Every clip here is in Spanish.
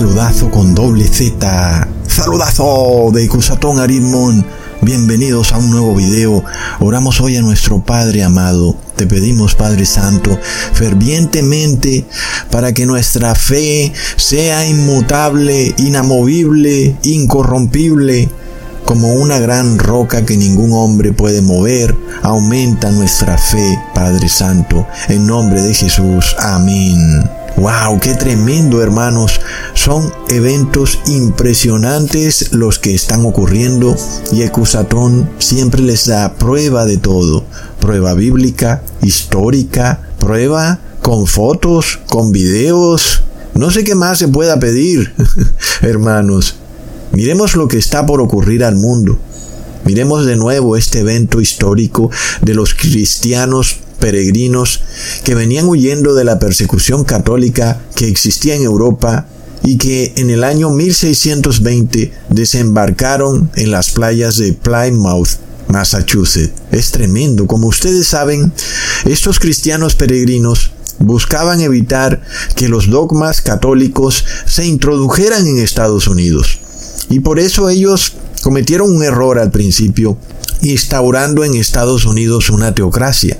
saludazo con doble Z. Saludazo de Cusatón Aritmon. Bienvenidos a un nuevo video. Oramos hoy a nuestro Padre amado. Te pedimos, Padre Santo, fervientemente para que nuestra fe sea inmutable, inamovible, incorrompible como una gran roca que ningún hombre puede mover. Aumenta nuestra fe, Padre Santo, en nombre de Jesús. Amén. ¡Wow! ¡Qué tremendo, hermanos! Son eventos impresionantes los que están ocurriendo y Ecusatón siempre les da prueba de todo. Prueba bíblica, histórica, prueba con fotos, con videos. No sé qué más se pueda pedir, hermanos. Miremos lo que está por ocurrir al mundo. Miremos de nuevo este evento histórico de los cristianos peregrinos que venían huyendo de la persecución católica que existía en Europa y que en el año 1620 desembarcaron en las playas de Plymouth, Massachusetts. Es tremendo. Como ustedes saben, estos cristianos peregrinos buscaban evitar que los dogmas católicos se introdujeran en Estados Unidos. Y por eso ellos cometieron un error al principio, instaurando en Estados Unidos una teocracia,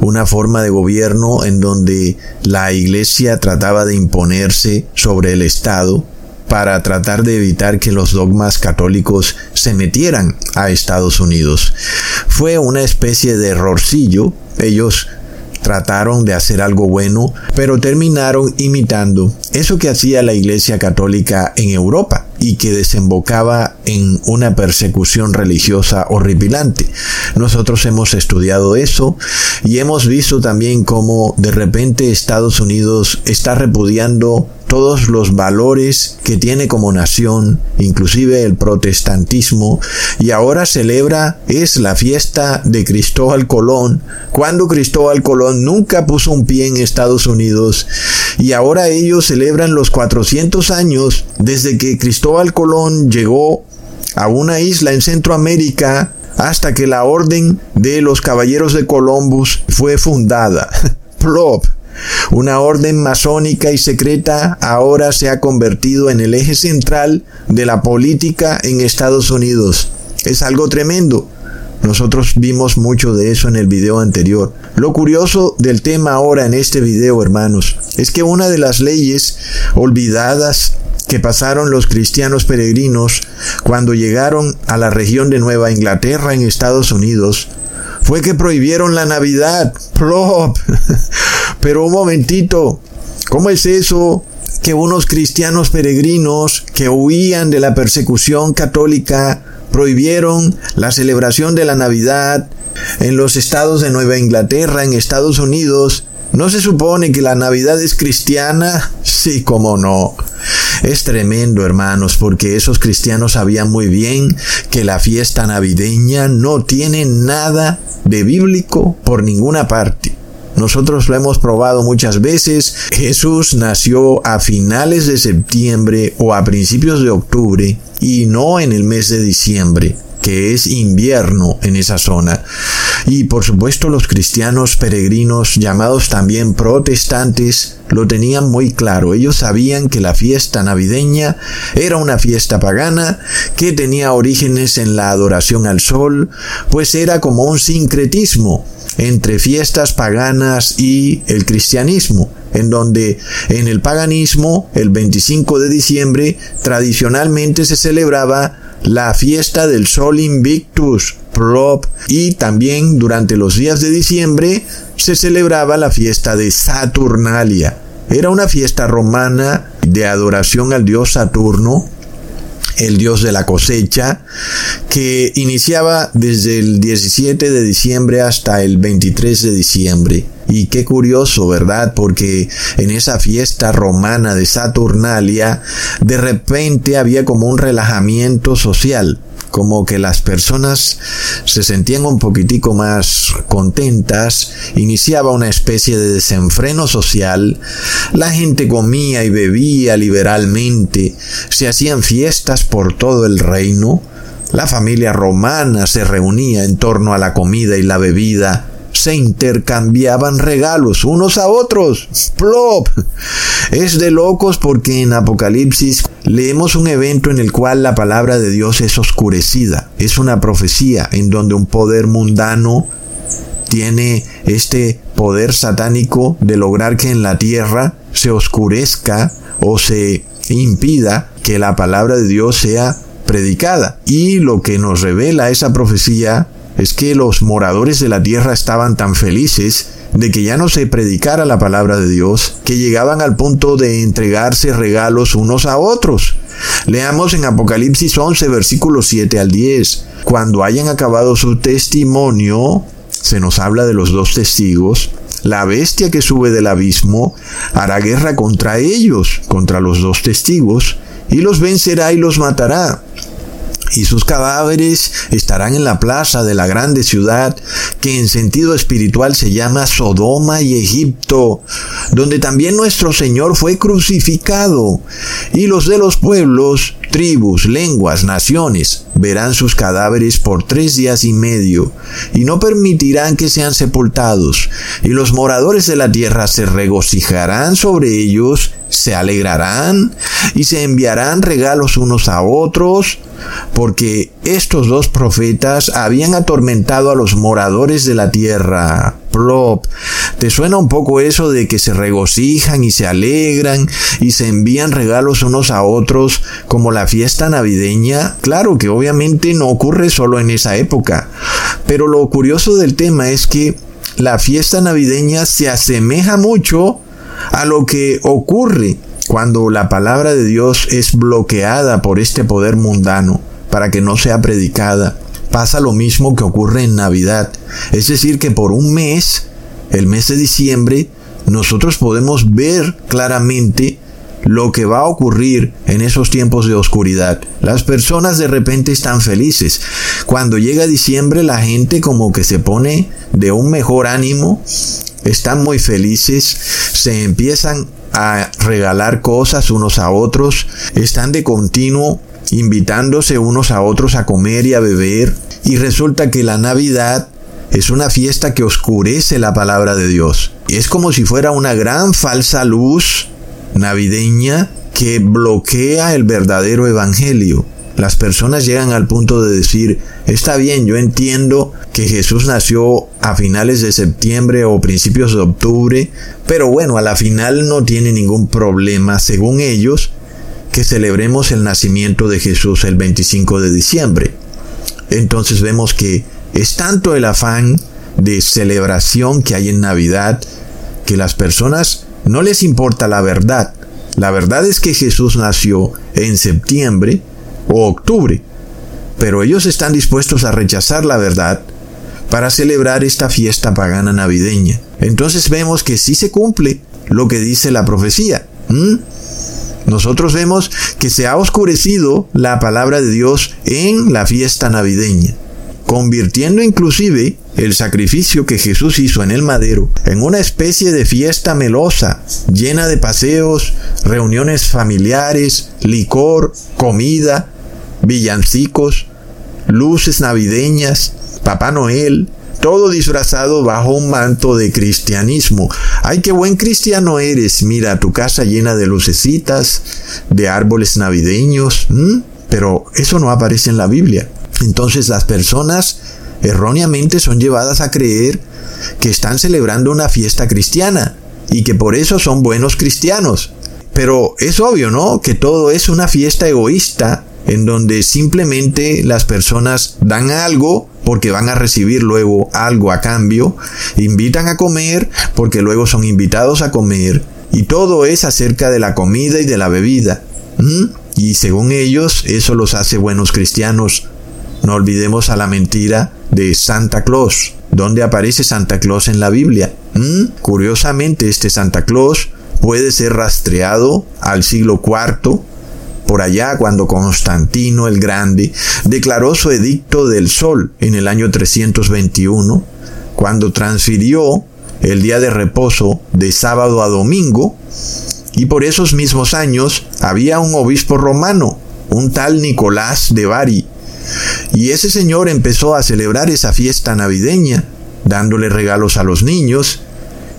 una forma de gobierno en donde la iglesia trataba de imponerse sobre el Estado para tratar de evitar que los dogmas católicos se metieran a Estados Unidos. Fue una especie de errorcillo. Ellos trataron de hacer algo bueno, pero terminaron imitando eso que hacía la Iglesia Católica en Europa y que desembocaba en una persecución religiosa horripilante. Nosotros hemos estudiado eso y hemos visto también cómo de repente Estados Unidos está repudiando todos los valores que tiene como nación, inclusive el protestantismo, y ahora celebra es la fiesta de Cristóbal Colón, cuando Cristóbal Colón nunca puso un pie en Estados Unidos, y ahora ellos celebran los 400 años desde que Cristóbal Colón llegó a una isla en Centroamérica hasta que la orden de los caballeros de Columbus fue fundada. Plop. Una orden masónica y secreta ahora se ha convertido en el eje central de la política en Estados Unidos. Es algo tremendo. Nosotros vimos mucho de eso en el video anterior. Lo curioso del tema ahora en este video, hermanos, es que una de las leyes olvidadas que pasaron los cristianos peregrinos cuando llegaron a la región de Nueva Inglaterra en Estados Unidos fue que prohibieron la Navidad. Plop. Pero un momentito, ¿cómo es eso que unos cristianos peregrinos que huían de la persecución católica prohibieron la celebración de la Navidad en los estados de Nueva Inglaterra, en Estados Unidos? ¿No se supone que la Navidad es cristiana? Sí, cómo no. Es tremendo, hermanos, porque esos cristianos sabían muy bien que la fiesta navideña no tiene nada de bíblico por ninguna parte. Nosotros lo hemos probado muchas veces. Jesús nació a finales de septiembre o a principios de octubre y no en el mes de diciembre que es invierno en esa zona. Y por supuesto los cristianos peregrinos, llamados también protestantes, lo tenían muy claro. Ellos sabían que la fiesta navideña era una fiesta pagana que tenía orígenes en la adoración al sol, pues era como un sincretismo entre fiestas paganas y el cristianismo, en donde en el paganismo, el 25 de diciembre, tradicionalmente se celebraba la fiesta del Sol Invictus, Prop, y también durante los días de diciembre se celebraba la fiesta de Saturnalia. Era una fiesta romana de adoración al dios Saturno, el dios de la cosecha, que iniciaba desde el 17 de diciembre hasta el 23 de diciembre. Y qué curioso, ¿verdad? Porque en esa fiesta romana de Saturnalia, de repente había como un relajamiento social como que las personas se sentían un poquitico más contentas, iniciaba una especie de desenfreno social, la gente comía y bebía liberalmente, se hacían fiestas por todo el reino, la familia romana se reunía en torno a la comida y la bebida, se intercambiaban regalos unos a otros. ¡Plop! Es de locos porque en Apocalipsis leemos un evento en el cual la palabra de Dios es oscurecida. Es una profecía en donde un poder mundano tiene este poder satánico de lograr que en la tierra se oscurezca o se impida que la palabra de Dios sea predicada. Y lo que nos revela esa profecía es que los moradores de la tierra estaban tan felices de que ya no se predicara la palabra de Dios, que llegaban al punto de entregarse regalos unos a otros. Leamos en Apocalipsis 11, versículos 7 al 10. Cuando hayan acabado su testimonio, se nos habla de los dos testigos, la bestia que sube del abismo hará guerra contra ellos, contra los dos testigos, y los vencerá y los matará y sus cadáveres estarán en la plaza de la grande ciudad que en sentido espiritual se llama Sodoma y Egipto, donde también nuestro Señor fue crucificado, y los de los pueblos, tribus, lenguas, naciones, verán sus cadáveres por tres días y medio, y no permitirán que sean sepultados, y los moradores de la tierra se regocijarán sobre ellos, se alegrarán, y se enviarán regalos unos a otros, porque estos dos profetas habían atormentado a los moradores de la tierra. Plop. ¿Te suena un poco eso de que se regocijan y se alegran y se envían regalos unos a otros como la fiesta navideña? Claro que obviamente no ocurre solo en esa época, pero lo curioso del tema es que la fiesta navideña se asemeja mucho a lo que ocurre cuando la palabra de Dios es bloqueada por este poder mundano para que no sea predicada. Pasa lo mismo que ocurre en Navidad. Es decir, que por un mes, el mes de diciembre, nosotros podemos ver claramente lo que va a ocurrir en esos tiempos de oscuridad. Las personas de repente están felices. Cuando llega diciembre la gente como que se pone de un mejor ánimo, están muy felices, se empiezan a regalar cosas unos a otros, están de continuo invitándose unos a otros a comer y a beber, y resulta que la Navidad es una fiesta que oscurece la palabra de Dios. Es como si fuera una gran falsa luz navideña que bloquea el verdadero evangelio. Las personas llegan al punto de decir, está bien, yo entiendo que Jesús nació a finales de septiembre o principios de octubre, pero bueno, a la final no tiene ningún problema, según ellos, celebremos el nacimiento de Jesús el 25 de diciembre. Entonces vemos que es tanto el afán de celebración que hay en Navidad que las personas no les importa la verdad. La verdad es que Jesús nació en septiembre o octubre, pero ellos están dispuestos a rechazar la verdad para celebrar esta fiesta pagana navideña. Entonces vemos que sí se cumple lo que dice la profecía. Nosotros vemos que se ha oscurecido la palabra de Dios en la fiesta navideña, convirtiendo inclusive el sacrificio que Jesús hizo en el madero en una especie de fiesta melosa, llena de paseos, reuniones familiares, licor, comida, villancicos, luces navideñas, Papá Noel, todo disfrazado bajo un manto de cristianismo. Ay, qué buen cristiano eres. Mira, tu casa llena de lucecitas, de árboles navideños. Pero eso no aparece en la Biblia. Entonces las personas erróneamente son llevadas a creer que están celebrando una fiesta cristiana y que por eso son buenos cristianos. Pero es obvio, ¿no? Que todo es una fiesta egoísta en donde simplemente las personas dan algo porque van a recibir luego algo a cambio, invitan a comer porque luego son invitados a comer, y todo es acerca de la comida y de la bebida. Y según ellos, eso los hace buenos cristianos. No olvidemos a la mentira de Santa Claus. ¿Dónde aparece Santa Claus en la Biblia? Curiosamente, este Santa Claus puede ser rastreado al siglo IV por allá cuando Constantino el Grande declaró su edicto del sol en el año 321, cuando transfirió el día de reposo de sábado a domingo, y por esos mismos años había un obispo romano, un tal Nicolás de Bari, y ese señor empezó a celebrar esa fiesta navideña dándole regalos a los niños.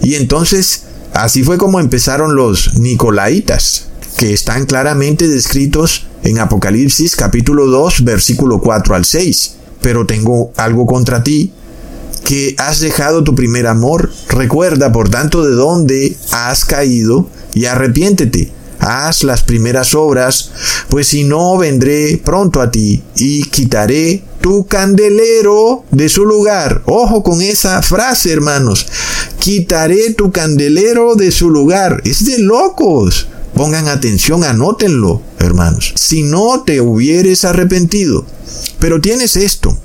Y entonces, así fue como empezaron los Nicolaitas, que están claramente descritos en Apocalipsis capítulo 2, versículo 4 al 6. Pero tengo algo contra ti, que has dejado tu primer amor. Recuerda, por tanto, de dónde has caído y arrepiéntete haz las primeras obras, pues si no vendré pronto a ti y quitaré tu candelero de su lugar. Ojo con esa frase, hermanos. Quitaré tu candelero de su lugar. Es de locos. Pongan atención, anótenlo, hermanos. Si no te hubieres arrepentido. Pero tienes esto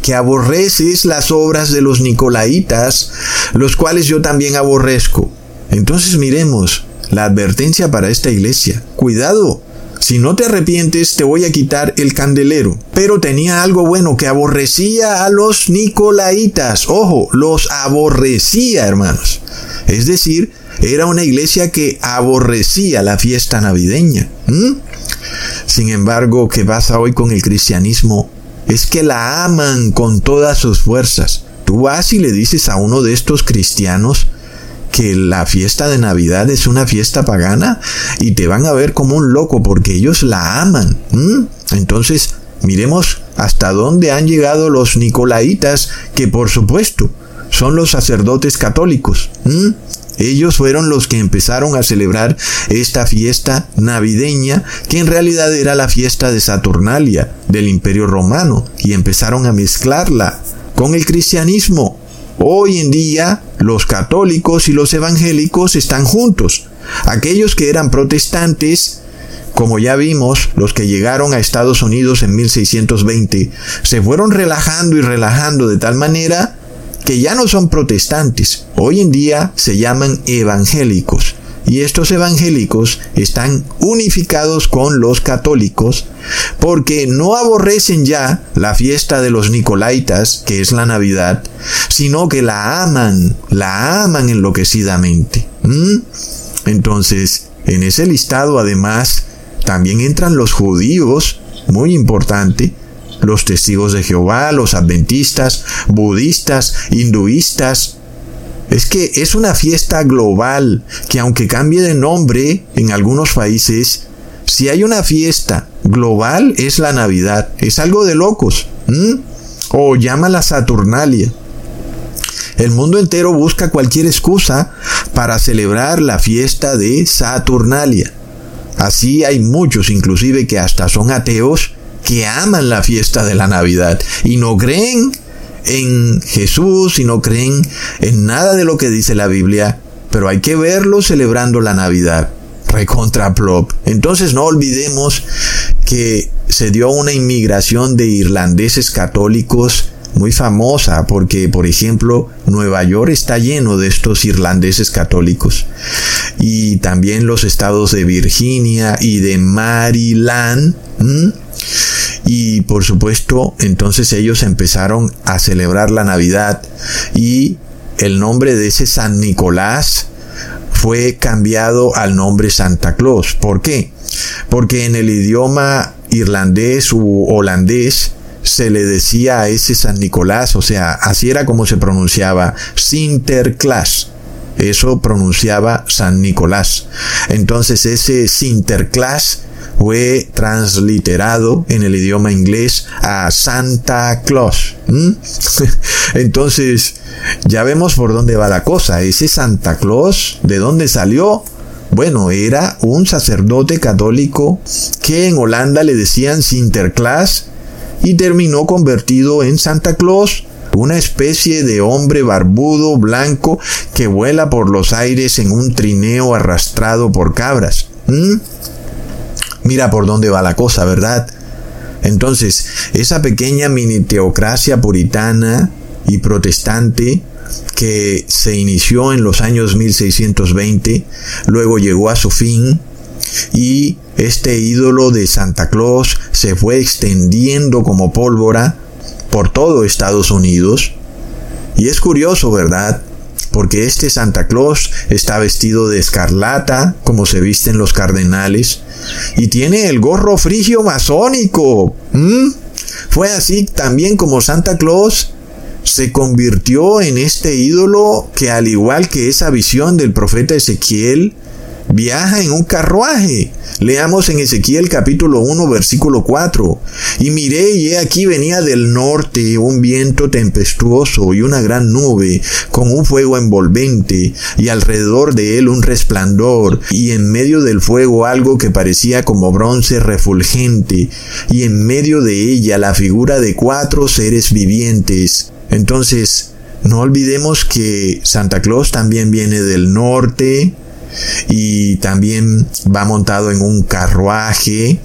que aborreces las obras de los Nicolaitas, los cuales yo también aborrezco. Entonces miremos, la advertencia para esta iglesia. Cuidado, si no te arrepientes te voy a quitar el candelero. Pero tenía algo bueno que aborrecía a los nicolaitas. Ojo, los aborrecía, hermanos. Es decir, era una iglesia que aborrecía la fiesta navideña. Sin embargo, ¿qué pasa hoy con el cristianismo? Es que la aman con todas sus fuerzas. Tú vas y le dices a uno de estos cristianos, que la fiesta de Navidad es una fiesta pagana y te van a ver como un loco porque ellos la aman. Entonces, miremos hasta dónde han llegado los nicolaitas, que por supuesto son los sacerdotes católicos. Ellos fueron los que empezaron a celebrar esta fiesta navideña, que en realidad era la fiesta de Saturnalia del Imperio Romano, y empezaron a mezclarla con el cristianismo. Hoy en día los católicos y los evangélicos están juntos. Aquellos que eran protestantes, como ya vimos, los que llegaron a Estados Unidos en 1620, se fueron relajando y relajando de tal manera que ya no son protestantes. Hoy en día se llaman evangélicos y estos evangélicos están unificados con los católicos porque no aborrecen ya la fiesta de los Nicolaitas, que es la Navidad, sino que la aman, la aman enloquecidamente. Entonces, en ese listado además también entran los judíos, muy importante, los testigos de Jehová, los adventistas, budistas, hinduistas, es que es una fiesta global que aunque cambie de nombre en algunos países, si hay una fiesta global es la Navidad. Es algo de locos. O llama la Saturnalia. El mundo entero busca cualquier excusa para celebrar la fiesta de Saturnalia. Así hay muchos, inclusive que hasta son ateos, que aman la fiesta de la Navidad y no creen en Jesús y no creen en nada de lo que dice la Biblia, pero hay que verlo celebrando la Navidad. Recontra plop. Entonces no olvidemos que se dio una inmigración de irlandeses católicos muy famosa porque, por ejemplo, Nueva York está lleno de estos irlandeses católicos. Y también los estados de Virginia y de Maryland. Y por supuesto, entonces ellos empezaron a celebrar la Navidad y el nombre de ese San Nicolás fue cambiado al nombre Santa Claus. ¿Por qué? Porque en el idioma irlandés u holandés se le decía a ese San Nicolás, o sea, así era como se pronunciaba, Sinterklaas. Eso pronunciaba San Nicolás. Entonces ese Sinterklaas fue transliterado en el idioma inglés a Santa Claus. Entonces, ya vemos por dónde va la cosa. Ese Santa Claus, ¿de dónde salió? Bueno, era un sacerdote católico que en Holanda le decían Sinterklaas y terminó convertido en Santa Claus, una especie de hombre barbudo blanco que vuela por los aires en un trineo arrastrado por cabras. Mira por dónde va la cosa, ¿verdad? Entonces, esa pequeña mini teocracia puritana y protestante que se inició en los años 1620, luego llegó a su fin y este ídolo de Santa Claus se fue extendiendo como pólvora por todo Estados Unidos. Y es curioso, ¿verdad? Porque este Santa Claus está vestido de escarlata, como se visten los cardenales, y tiene el gorro frigio masónico. Fue así también como Santa Claus se convirtió en este ídolo que al igual que esa visión del profeta Ezequiel, viaja en un carruaje. Leamos en Ezequiel capítulo 1 versículo 4. Y miré y he aquí venía del norte un viento tempestuoso y una gran nube con un fuego envolvente y alrededor de él un resplandor y en medio del fuego algo que parecía como bronce refulgente y en medio de ella la figura de cuatro seres vivientes. Entonces, no olvidemos que Santa Claus también viene del norte, y también va montado en un carruaje.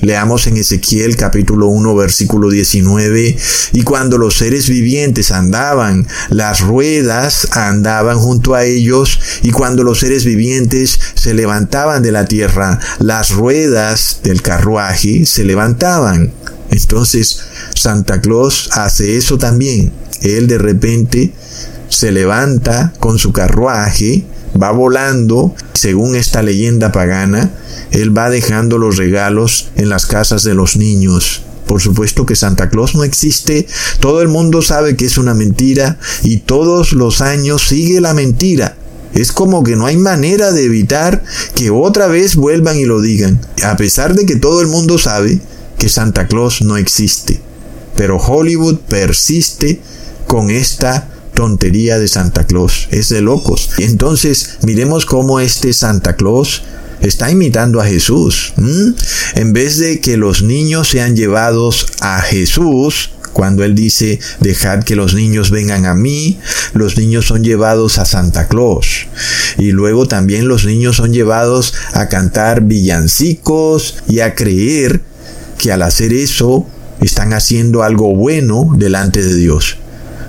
Leamos en Ezequiel capítulo 1 versículo 19. Y cuando los seres vivientes andaban, las ruedas andaban junto a ellos. Y cuando los seres vivientes se levantaban de la tierra, las ruedas del carruaje se levantaban. Entonces Santa Claus hace eso también. Él de repente se levanta con su carruaje va volando, según esta leyenda pagana, él va dejando los regalos en las casas de los niños. Por supuesto que Santa Claus no existe, todo el mundo sabe que es una mentira y todos los años sigue la mentira. Es como que no hay manera de evitar que otra vez vuelvan y lo digan, a pesar de que todo el mundo sabe que Santa Claus no existe. Pero Hollywood persiste con esta tontería de Santa Claus, es de locos. Entonces, miremos cómo este Santa Claus está imitando a Jesús. En vez de que los niños sean llevados a Jesús, cuando él dice, dejad que los niños vengan a mí, los niños son llevados a Santa Claus. Y luego también los niños son llevados a cantar villancicos y a creer que al hacer eso están haciendo algo bueno delante de Dios.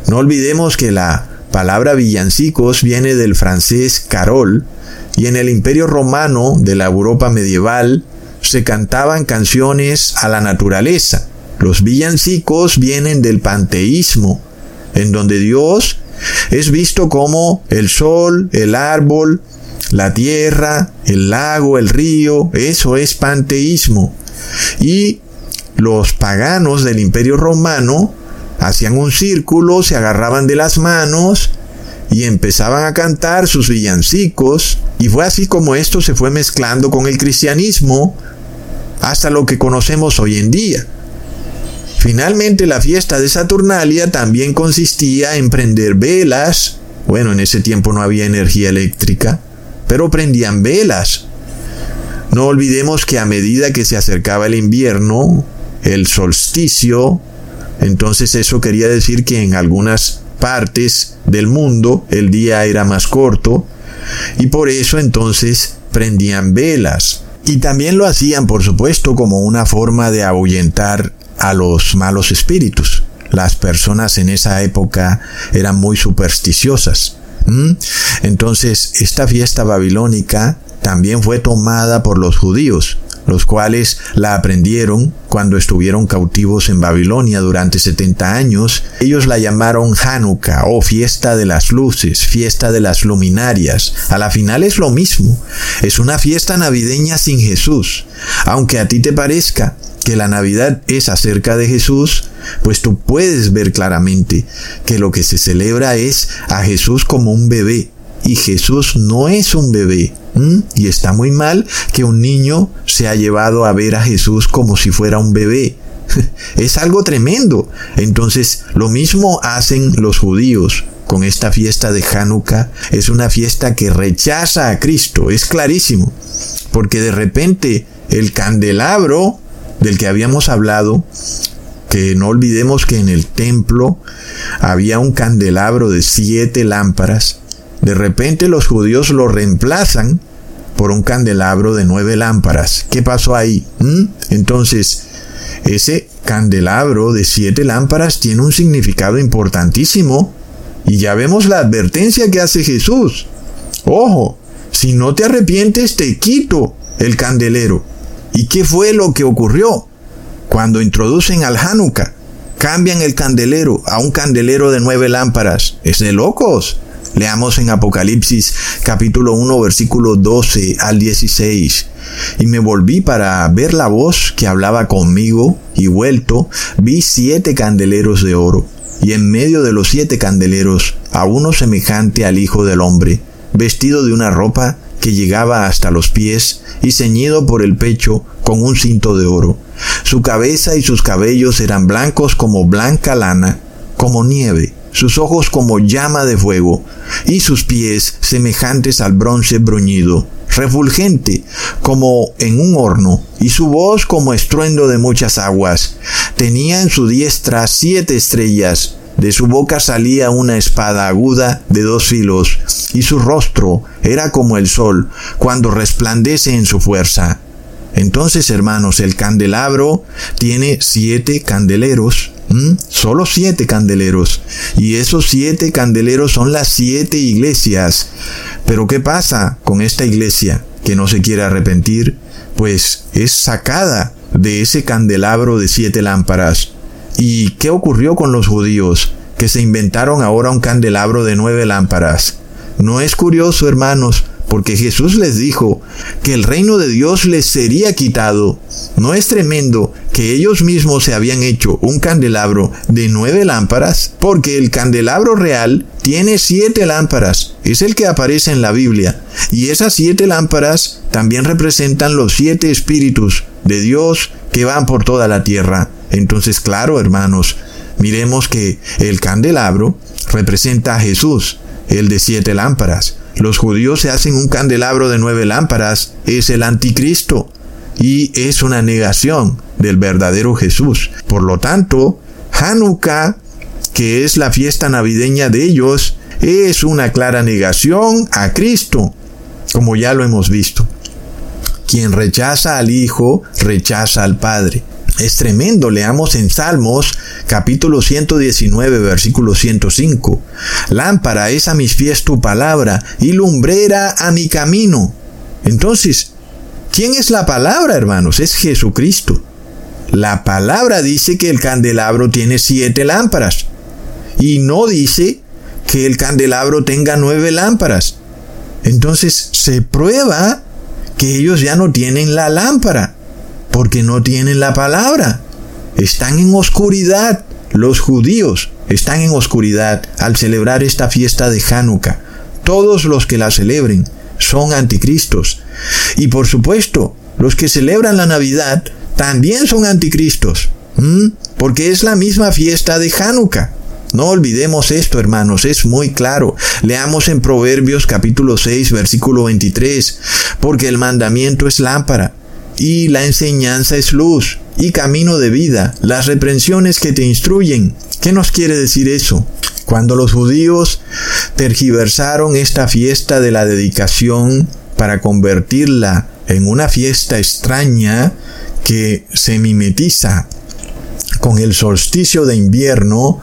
No olvidemos que la palabra villancicos viene del francés carol y en el imperio romano de la Europa medieval se cantaban canciones a la naturaleza. Los villancicos vienen del panteísmo, en donde Dios es visto como el sol, el árbol, la tierra, el lago, el río, eso es panteísmo. Y los paganos del imperio romano hacían un círculo, se agarraban de las manos y empezaban a cantar sus villancicos, y fue así como esto se fue mezclando con el cristianismo hasta lo que conocemos hoy en día. Finalmente la fiesta de Saturnalia también consistía en prender velas, bueno, en ese tiempo no había energía eléctrica, pero prendían velas. No olvidemos que a medida que se acercaba el invierno, el solsticio, entonces eso quería decir que en algunas partes del mundo el día era más corto y por eso entonces prendían velas. Y también lo hacían, por supuesto, como una forma de ahuyentar a los malos espíritus. Las personas en esa época eran muy supersticiosas. Entonces, esta fiesta babilónica también fue tomada por los judíos los cuales la aprendieron cuando estuvieron cautivos en Babilonia durante 70 años. Ellos la llamaron Hanukkah o fiesta de las luces, fiesta de las luminarias. A la final es lo mismo. Es una fiesta navideña sin Jesús. Aunque a ti te parezca que la Navidad es acerca de Jesús, pues tú puedes ver claramente que lo que se celebra es a Jesús como un bebé. Y Jesús no es un bebé. Y está muy mal que un niño se ha llevado a ver a Jesús como si fuera un bebé. es algo tremendo. Entonces, lo mismo hacen los judíos con esta fiesta de Hanukkah. Es una fiesta que rechaza a Cristo. Es clarísimo. Porque de repente el candelabro del que habíamos hablado, que no olvidemos que en el templo había un candelabro de siete lámparas, de repente los judíos lo reemplazan por un candelabro de nueve lámparas. ¿Qué pasó ahí? ¿Mm? Entonces, ese candelabro de siete lámparas tiene un significado importantísimo. Y ya vemos la advertencia que hace Jesús. Ojo, si no te arrepientes te quito el candelero. ¿Y qué fue lo que ocurrió? Cuando introducen al Hanukkah, cambian el candelero a un candelero de nueve lámparas. Es de locos. Leamos en Apocalipsis capítulo 1 versículo 12 al 16. Y me volví para ver la voz que hablaba conmigo, y vuelto, vi siete candeleros de oro, y en medio de los siete candeleros a uno semejante al Hijo del Hombre, vestido de una ropa que llegaba hasta los pies y ceñido por el pecho con un cinto de oro. Su cabeza y sus cabellos eran blancos como blanca lana, como nieve, sus ojos como llama de fuego, y sus pies semejantes al bronce bruñido, refulgente como en un horno, y su voz como estruendo de muchas aguas. Tenía en su diestra siete estrellas, de su boca salía una espada aguda de dos filos, y su rostro era como el sol cuando resplandece en su fuerza. Entonces, hermanos, el candelabro tiene siete candeleros, solo siete candeleros, y esos siete candeleros son las siete iglesias. Pero ¿qué pasa con esta iglesia que no se quiere arrepentir? Pues es sacada de ese candelabro de siete lámparas. ¿Y qué ocurrió con los judíos? Que se inventaron ahora un candelabro de nueve lámparas. ¿No es curioso, hermanos? Porque Jesús les dijo que el reino de Dios les sería quitado. ¿No es tremendo que ellos mismos se habían hecho un candelabro de nueve lámparas? Porque el candelabro real tiene siete lámparas, es el que aparece en la Biblia, y esas siete lámparas también representan los siete espíritus de Dios que van por toda la tierra. Entonces, claro, hermanos, miremos que el candelabro representa a Jesús, el de siete lámparas. Los judíos se hacen un candelabro de nueve lámparas, es el anticristo y es una negación del verdadero Jesús. Por lo tanto, Hanukkah, que es la fiesta navideña de ellos, es una clara negación a Cristo, como ya lo hemos visto. Quien rechaza al Hijo, rechaza al Padre. Es tremendo, leamos en Salmos capítulo 119 versículo 105. Lámpara es a mis pies tu palabra y lumbrera a mi camino. Entonces, ¿quién es la palabra, hermanos? Es Jesucristo. La palabra dice que el candelabro tiene siete lámparas y no dice que el candelabro tenga nueve lámparas. Entonces se prueba que ellos ya no tienen la lámpara porque no tienen la palabra. Están en oscuridad. Los judíos están en oscuridad al celebrar esta fiesta de Hanukkah. Todos los que la celebren son anticristos. Y por supuesto, los que celebran la Navidad también son anticristos. Porque es la misma fiesta de Hanukkah. No olvidemos esto, hermanos, es muy claro. Leamos en Proverbios capítulo 6, versículo 23, porque el mandamiento es lámpara y la enseñanza es luz y camino de vida, las reprensiones que te instruyen. ¿Qué nos quiere decir eso? Cuando los judíos tergiversaron esta fiesta de la dedicación para convertirla en una fiesta extraña que se mimetiza con el solsticio de invierno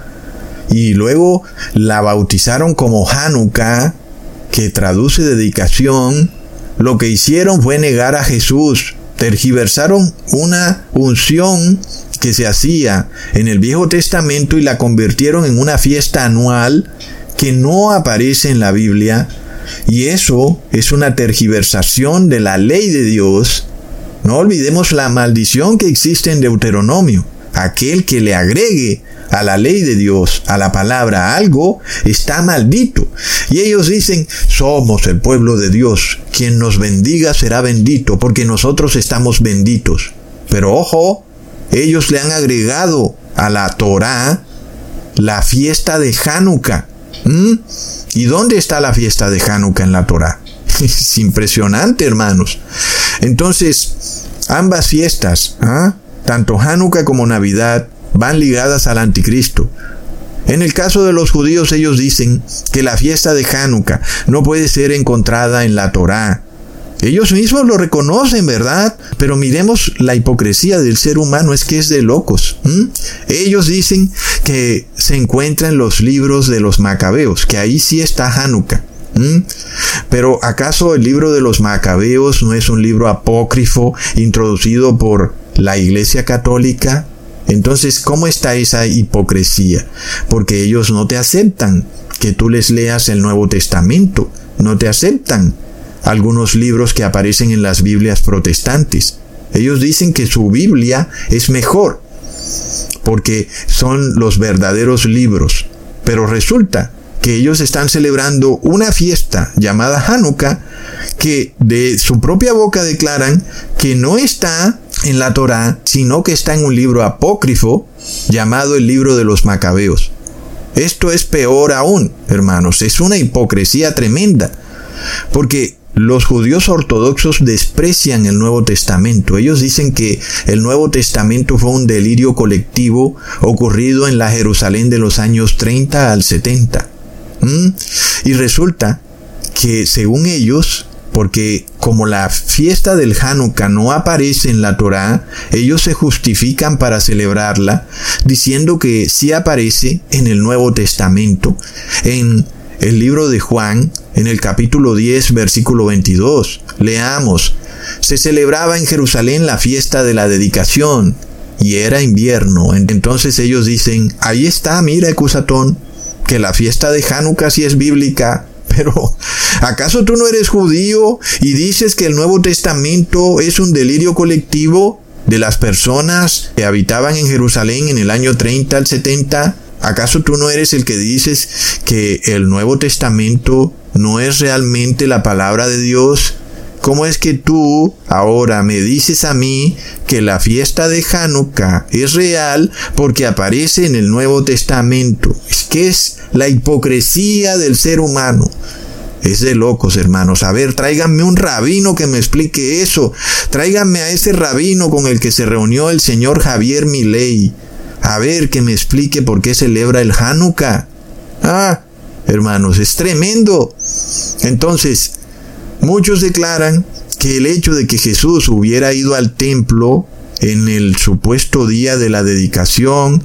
y luego la bautizaron como Hanukkah, que traduce dedicación, lo que hicieron fue negar a Jesús, tergiversaron una unción que se hacía en el Viejo Testamento y la convirtieron en una fiesta anual que no aparece en la Biblia. Y eso es una tergiversación de la ley de Dios. No olvidemos la maldición que existe en Deuteronomio. Aquel que le agregue a la ley de Dios, a la palabra algo, está maldito. Y ellos dicen, somos el pueblo de Dios, quien nos bendiga será bendito, porque nosotros estamos benditos. Pero ojo, ellos le han agregado a la Torah la fiesta de Hanukkah. ¿Mm? ¿Y dónde está la fiesta de Hanukkah en la Torah? Es impresionante, hermanos. Entonces, ambas fiestas, ¿ah? Tanto Hanukkah como Navidad, van ligadas al anticristo. En el caso de los judíos ellos dicen que la fiesta de Hanukkah no puede ser encontrada en la Torá. Ellos mismos lo reconocen, ¿verdad? Pero miremos la hipocresía del ser humano, es que es de locos. Ellos dicen que se encuentra en los libros de los macabeos, que ahí sí está Hanukkah. Pero ¿acaso el libro de los macabeos no es un libro apócrifo introducido por la Iglesia Católica? Entonces, ¿cómo está esa hipocresía? Porque ellos no te aceptan que tú les leas el Nuevo Testamento, no te aceptan algunos libros que aparecen en las Biblias protestantes. Ellos dicen que su Biblia es mejor, porque son los verdaderos libros. Pero resulta que ellos están celebrando una fiesta llamada Hanukkah, que de su propia boca declaran que no está en la Torá, sino que está en un libro apócrifo llamado el libro de los Macabeos. Esto es peor aún, hermanos, es una hipocresía tremenda, porque los judíos ortodoxos desprecian el Nuevo Testamento. Ellos dicen que el Nuevo Testamento fue un delirio colectivo ocurrido en la Jerusalén de los años 30 al 70. ¿Mm? Y resulta que según ellos, porque como la fiesta del Hanukkah no aparece en la Torá, ellos se justifican para celebrarla diciendo que sí aparece en el Nuevo Testamento, en el libro de Juan, en el capítulo 10, versículo 22. Leamos, se celebraba en Jerusalén la fiesta de la dedicación, y era invierno. Entonces ellos dicen, ahí está, mira, Ecusatón, que la fiesta de Hanukkah sí es bíblica, pero ¿acaso tú no eres judío y dices que el Nuevo Testamento es un delirio colectivo de las personas que habitaban en Jerusalén en el año 30 al 70? ¿Acaso tú no eres el que dices que el Nuevo Testamento no es realmente la palabra de Dios? ¿Cómo es que tú ahora me dices a mí que la fiesta de Hanukkah es real porque aparece en el Nuevo Testamento? Es que es la hipocresía del ser humano. Es de locos, hermanos. A ver, tráiganme un rabino que me explique eso. Tráiganme a ese rabino con el que se reunió el señor Javier Milei. A ver, que me explique por qué celebra el Hanukkah. Ah, hermanos, es tremendo. Entonces, muchos declaran que el hecho de que Jesús hubiera ido al templo en el supuesto día de la dedicación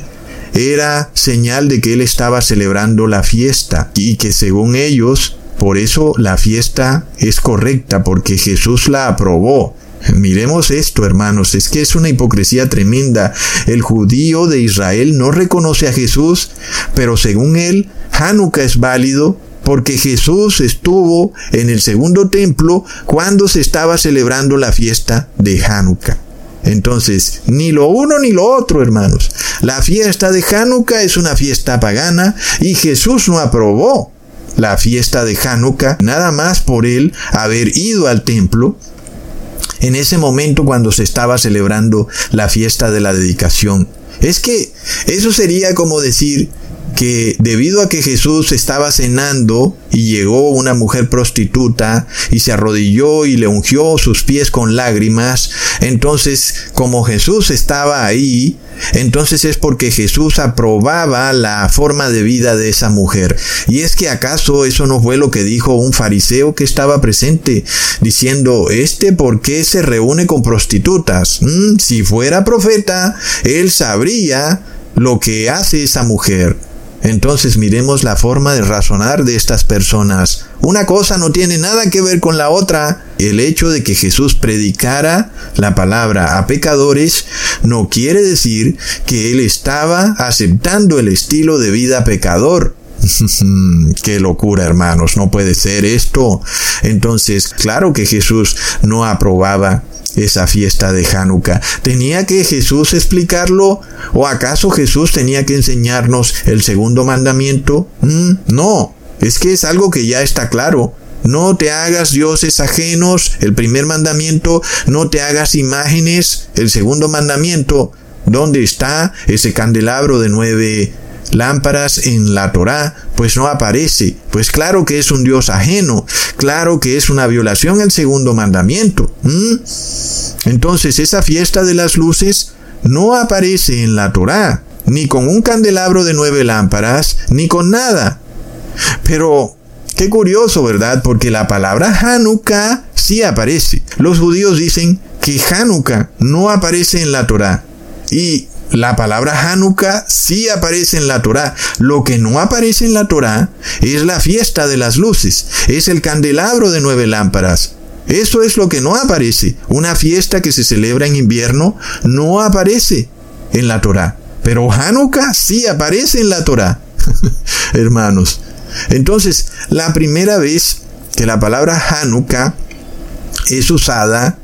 era señal de que él estaba celebrando la fiesta y que según ellos, por eso la fiesta es correcta, porque Jesús la aprobó. Miremos esto, hermanos, es que es una hipocresía tremenda. El judío de Israel no reconoce a Jesús, pero según él, Hanukkah es válido porque Jesús estuvo en el segundo templo cuando se estaba celebrando la fiesta de Hanukkah. Entonces, ni lo uno ni lo otro, hermanos. La fiesta de Hanukkah es una fiesta pagana y Jesús no aprobó la fiesta de Hanukkah nada más por él haber ido al templo en ese momento cuando se estaba celebrando la fiesta de la dedicación. Es que eso sería como decir que debido a que Jesús estaba cenando y llegó una mujer prostituta y se arrodilló y le ungió sus pies con lágrimas, entonces como Jesús estaba ahí, entonces es porque Jesús aprobaba la forma de vida de esa mujer. Y es que acaso eso no fue lo que dijo un fariseo que estaba presente, diciendo, ¿este por qué se reúne con prostitutas? Mm, si fuera profeta, él sabría lo que hace esa mujer. Entonces miremos la forma de razonar de estas personas. Una cosa no tiene nada que ver con la otra. El hecho de que Jesús predicara la palabra a pecadores no quiere decir que él estaba aceptando el estilo de vida pecador. Qué locura, hermanos, no puede ser esto. Entonces, claro que Jesús no aprobaba esa fiesta de Hanukkah. ¿Tenía que Jesús explicarlo? ¿O acaso Jesús tenía que enseñarnos el segundo mandamiento? Mm, no, es que es algo que ya está claro. No te hagas dioses ajenos, el primer mandamiento, no te hagas imágenes, el segundo mandamiento. ¿Dónde está ese candelabro de nueve lámparas en la Torá, pues no aparece. Pues claro que es un Dios ajeno, claro que es una violación al segundo mandamiento. Entonces esa fiesta de las luces no aparece en la Torá, ni con un candelabro de nueve lámparas, ni con nada. Pero Qué curioso, ¿verdad? Porque la palabra Hanukkah sí aparece. Los judíos dicen que Hanukkah no aparece en la Torá. Y la palabra Hanukkah sí aparece en la Torá. Lo que no aparece en la Torá es la fiesta de las luces, es el candelabro de nueve lámparas. Eso es lo que no aparece. Una fiesta que se celebra en invierno no aparece. en la Torá. Pero Hanukkah sí aparece en la Torá. Hermanos. Entonces, la primera vez que la palabra Hanukkah es usada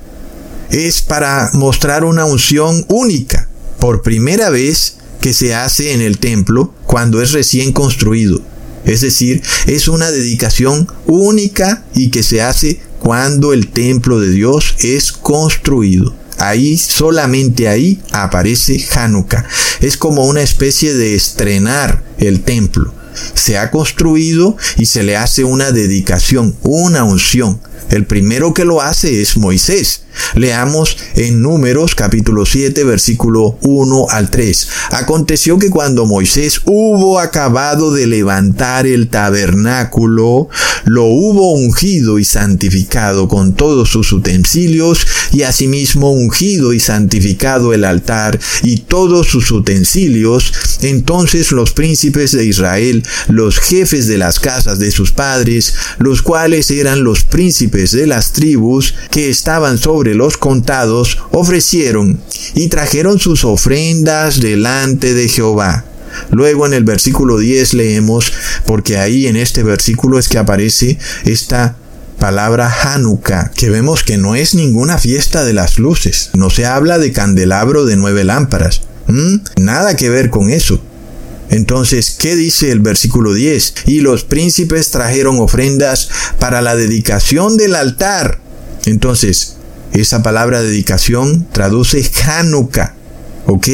es para mostrar una unción única, por primera vez que se hace en el templo cuando es recién construido. Es decir, es una dedicación única y que se hace cuando el templo de Dios es construido. Ahí, solamente ahí aparece Hanukkah. Es como una especie de estrenar el templo. Se ha construido y se le hace una dedicación, una unción. El primero que lo hace es Moisés. Leamos en Números capítulo 7 versículo 1 al 3. Aconteció que cuando Moisés hubo acabado de levantar el tabernáculo, lo hubo ungido y santificado con todos sus utensilios y asimismo ungido y santificado el altar y todos sus utensilios. Entonces los príncipes de Israel, los jefes de las casas de sus padres, los cuales eran los príncipes de las tribus que estaban sobre los contados ofrecieron y trajeron sus ofrendas delante de Jehová. Luego en el versículo 10 leemos, porque ahí en este versículo es que aparece esta palabra Hanukkah, que vemos que no es ninguna fiesta de las luces, no se habla de candelabro de nueve lámparas, nada que ver con eso. Entonces, ¿qué dice el versículo 10? Y los príncipes trajeron ofrendas para la dedicación del altar. Entonces, esa palabra dedicación traduce Hanukkah, ¿ok?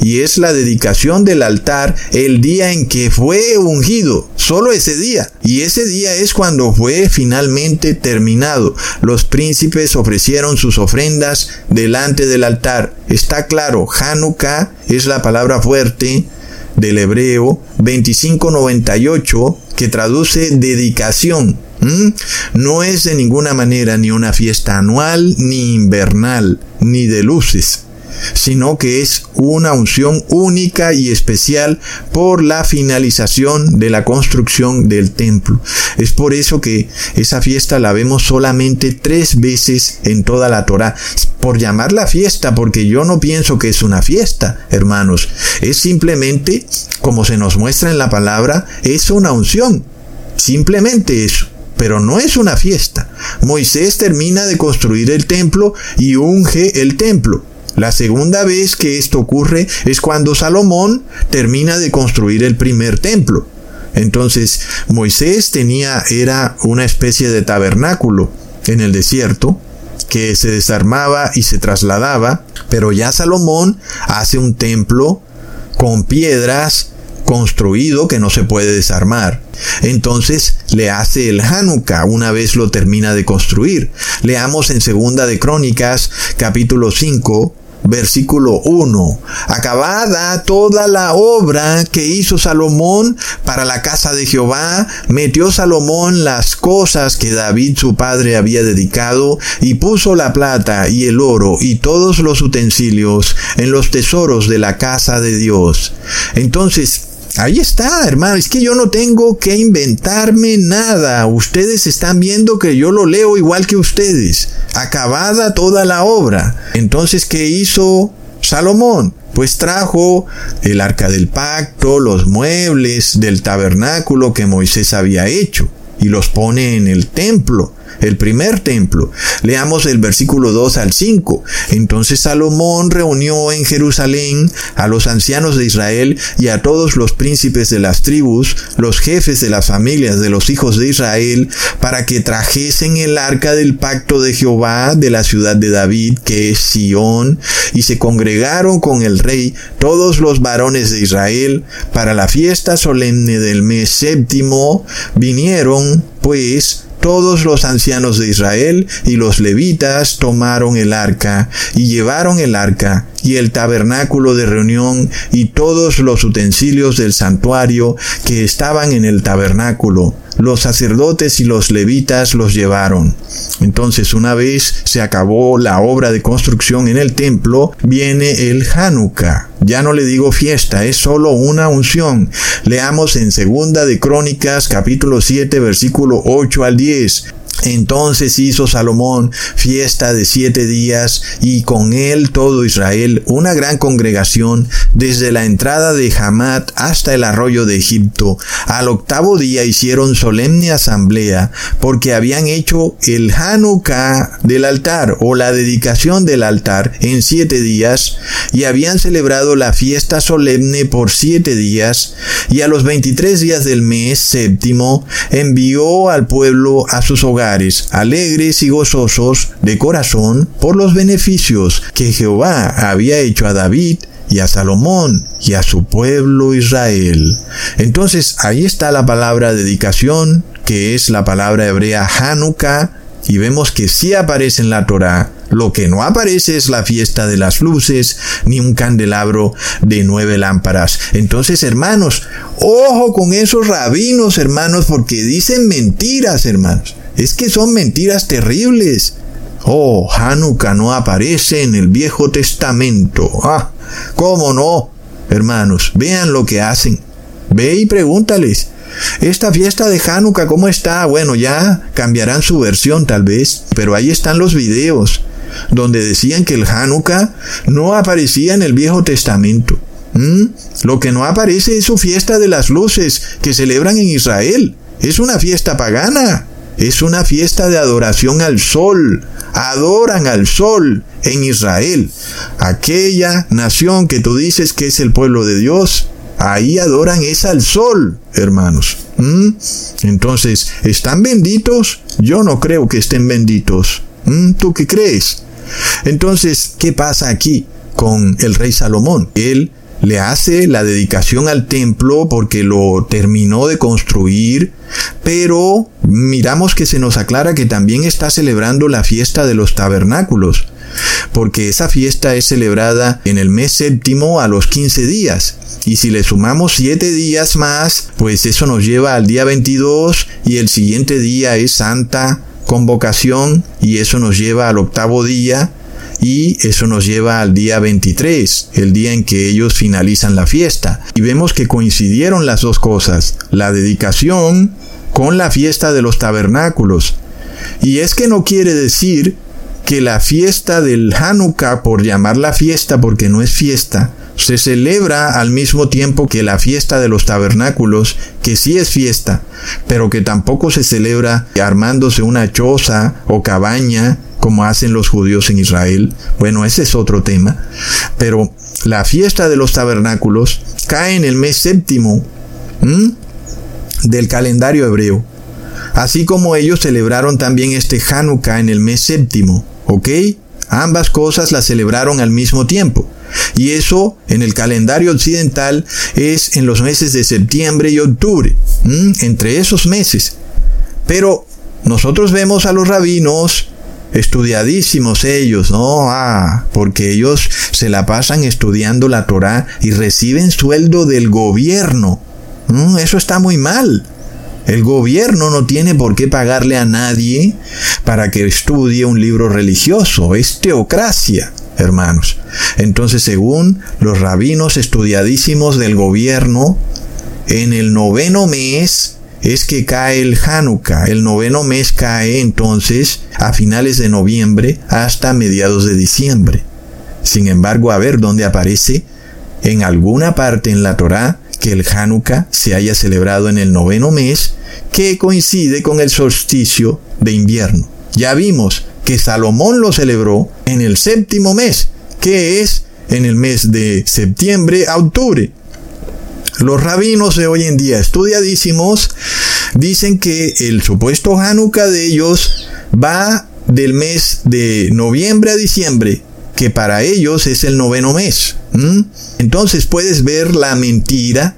Y es la dedicación del altar el día en que fue ungido, solo ese día. Y ese día es cuando fue finalmente terminado. Los príncipes ofrecieron sus ofrendas delante del altar. Está claro, Hanukkah es la palabra fuerte del hebreo 2598 que traduce dedicación. No es de ninguna manera ni una fiesta anual, ni invernal, ni de luces, sino que es una unción única y especial por la finalización de la construcción del templo. Es por eso que esa fiesta la vemos solamente tres veces en toda la Torah. Por llamarla fiesta, porque yo no pienso que es una fiesta, hermanos. Es simplemente, como se nos muestra en la palabra, es una unción. Simplemente eso pero no es una fiesta. Moisés termina de construir el templo y unge el templo. La segunda vez que esto ocurre es cuando Salomón termina de construir el primer templo. Entonces, Moisés tenía, era una especie de tabernáculo en el desierto que se desarmaba y se trasladaba, pero ya Salomón hace un templo con piedras construido que no se puede desarmar. Entonces le hace el Hanukkah una vez lo termina de construir. Leamos en Segunda de Crónicas capítulo 5 versículo 1. Acabada toda la obra que hizo Salomón para la casa de Jehová, metió Salomón las cosas que David su padre había dedicado y puso la plata y el oro y todos los utensilios en los tesoros de la casa de Dios. Entonces, Ahí está, hermano. Es que yo no tengo que inventarme nada. Ustedes están viendo que yo lo leo igual que ustedes. Acabada toda la obra. Entonces, ¿qué hizo Salomón? Pues trajo el arca del pacto, los muebles del tabernáculo que Moisés había hecho y los pone en el templo el primer templo. Leamos el versículo 2 al 5. Entonces Salomón reunió en Jerusalén a los ancianos de Israel y a todos los príncipes de las tribus, los jefes de las familias de los hijos de Israel, para que trajesen el arca del pacto de Jehová de la ciudad de David, que es Sión, y se congregaron con el rey todos los varones de Israel para la fiesta solemne del mes séptimo, vinieron pues todos los ancianos de Israel y los levitas tomaron el arca y llevaron el arca y el tabernáculo de reunión y todos los utensilios del santuario que estaban en el tabernáculo. Los sacerdotes y los levitas los llevaron. Entonces, una vez se acabó la obra de construcción en el templo, viene el Hanukkah. Ya no le digo fiesta, es solo una unción. Leamos en Segunda de Crónicas capítulo 7 versículo 8 al 10. Entonces hizo Salomón fiesta de siete días y con él todo Israel, una gran congregación, desde la entrada de Hamat hasta el arroyo de Egipto. Al octavo día hicieron solemne asamblea porque habían hecho el Hanukkah del altar o la dedicación del altar en siete días y habían celebrado la fiesta solemne por siete días y a los veintitrés días del mes séptimo envió al pueblo a sus hogares alegres y gozosos de corazón por los beneficios que Jehová había hecho a David y a Salomón y a su pueblo Israel. Entonces ahí está la palabra dedicación, que es la palabra hebrea Hanukkah, y vemos que sí aparece en la Torah. Lo que no aparece es la fiesta de las luces, ni un candelabro de nueve lámparas. Entonces, hermanos, ojo con esos rabinos, hermanos, porque dicen mentiras, hermanos. Es que son mentiras terribles. Oh, Hanukkah no aparece en el Viejo Testamento. Ah, ¿cómo no? Hermanos, vean lo que hacen. Ve y pregúntales. Esta fiesta de Hanukkah, ¿cómo está? Bueno, ya cambiarán su versión tal vez, pero ahí están los videos donde decían que el Hanukkah no aparecía en el Viejo Testamento. ¿Mm? Lo que no aparece es su fiesta de las luces que celebran en Israel. Es una fiesta pagana. Es una fiesta de adoración al sol. Adoran al sol en Israel. Aquella nación que tú dices que es el pueblo de Dios. Ahí adoran es al sol, hermanos. ¿Mm? Entonces, ¿están benditos? Yo no creo que estén benditos. ¿Mm? ¿Tú qué crees? Entonces, ¿qué pasa aquí con el rey Salomón? Él le hace la dedicación al templo porque lo terminó de construir, pero miramos que se nos aclara que también está celebrando la fiesta de los tabernáculos, porque esa fiesta es celebrada en el mes séptimo a los 15 días. Y si le sumamos 7 días más, pues eso nos lleva al día 22 y el siguiente día es Santa Convocación y eso nos lleva al octavo día y eso nos lleva al día 23, el día en que ellos finalizan la fiesta. Y vemos que coincidieron las dos cosas, la dedicación con la fiesta de los tabernáculos. Y es que no quiere decir que la fiesta del Hanukkah, por llamarla fiesta porque no es fiesta, se celebra al mismo tiempo que la fiesta de los tabernáculos, que sí es fiesta, pero que tampoco se celebra armándose una choza o cabaña como hacen los judíos en Israel. Bueno, ese es otro tema. Pero la fiesta de los tabernáculos cae en el mes séptimo del calendario hebreo. Así como ellos celebraron también este Hanukkah en el mes séptimo. ¿Ok? Ambas cosas las celebraron al mismo tiempo. Y eso en el calendario occidental es en los meses de septiembre y octubre, entre esos meses. Pero nosotros vemos a los rabinos estudiadísimos ellos, ¿no? Ah, porque ellos se la pasan estudiando la Torah y reciben sueldo del gobierno. Mm, eso está muy mal. El gobierno no tiene por qué pagarle a nadie para que estudie un libro religioso. Es teocracia, hermanos. Entonces, según los rabinos estudiadísimos del gobierno, en el noveno mes es que cae el Hanukkah. El noveno mes cae entonces a finales de noviembre hasta mediados de diciembre. Sin embargo, a ver dónde aparece en alguna parte en la Torá que el Hanukkah se haya celebrado en el noveno mes que coincide con el solsticio de invierno. Ya vimos que Salomón lo celebró en el séptimo mes, que es en el mes de septiembre a octubre. Los rabinos de hoy en día, estudiadísimos, dicen que el supuesto Hanukkah de ellos va del mes de noviembre a diciembre, que para ellos es el noveno mes. Entonces puedes ver la mentira.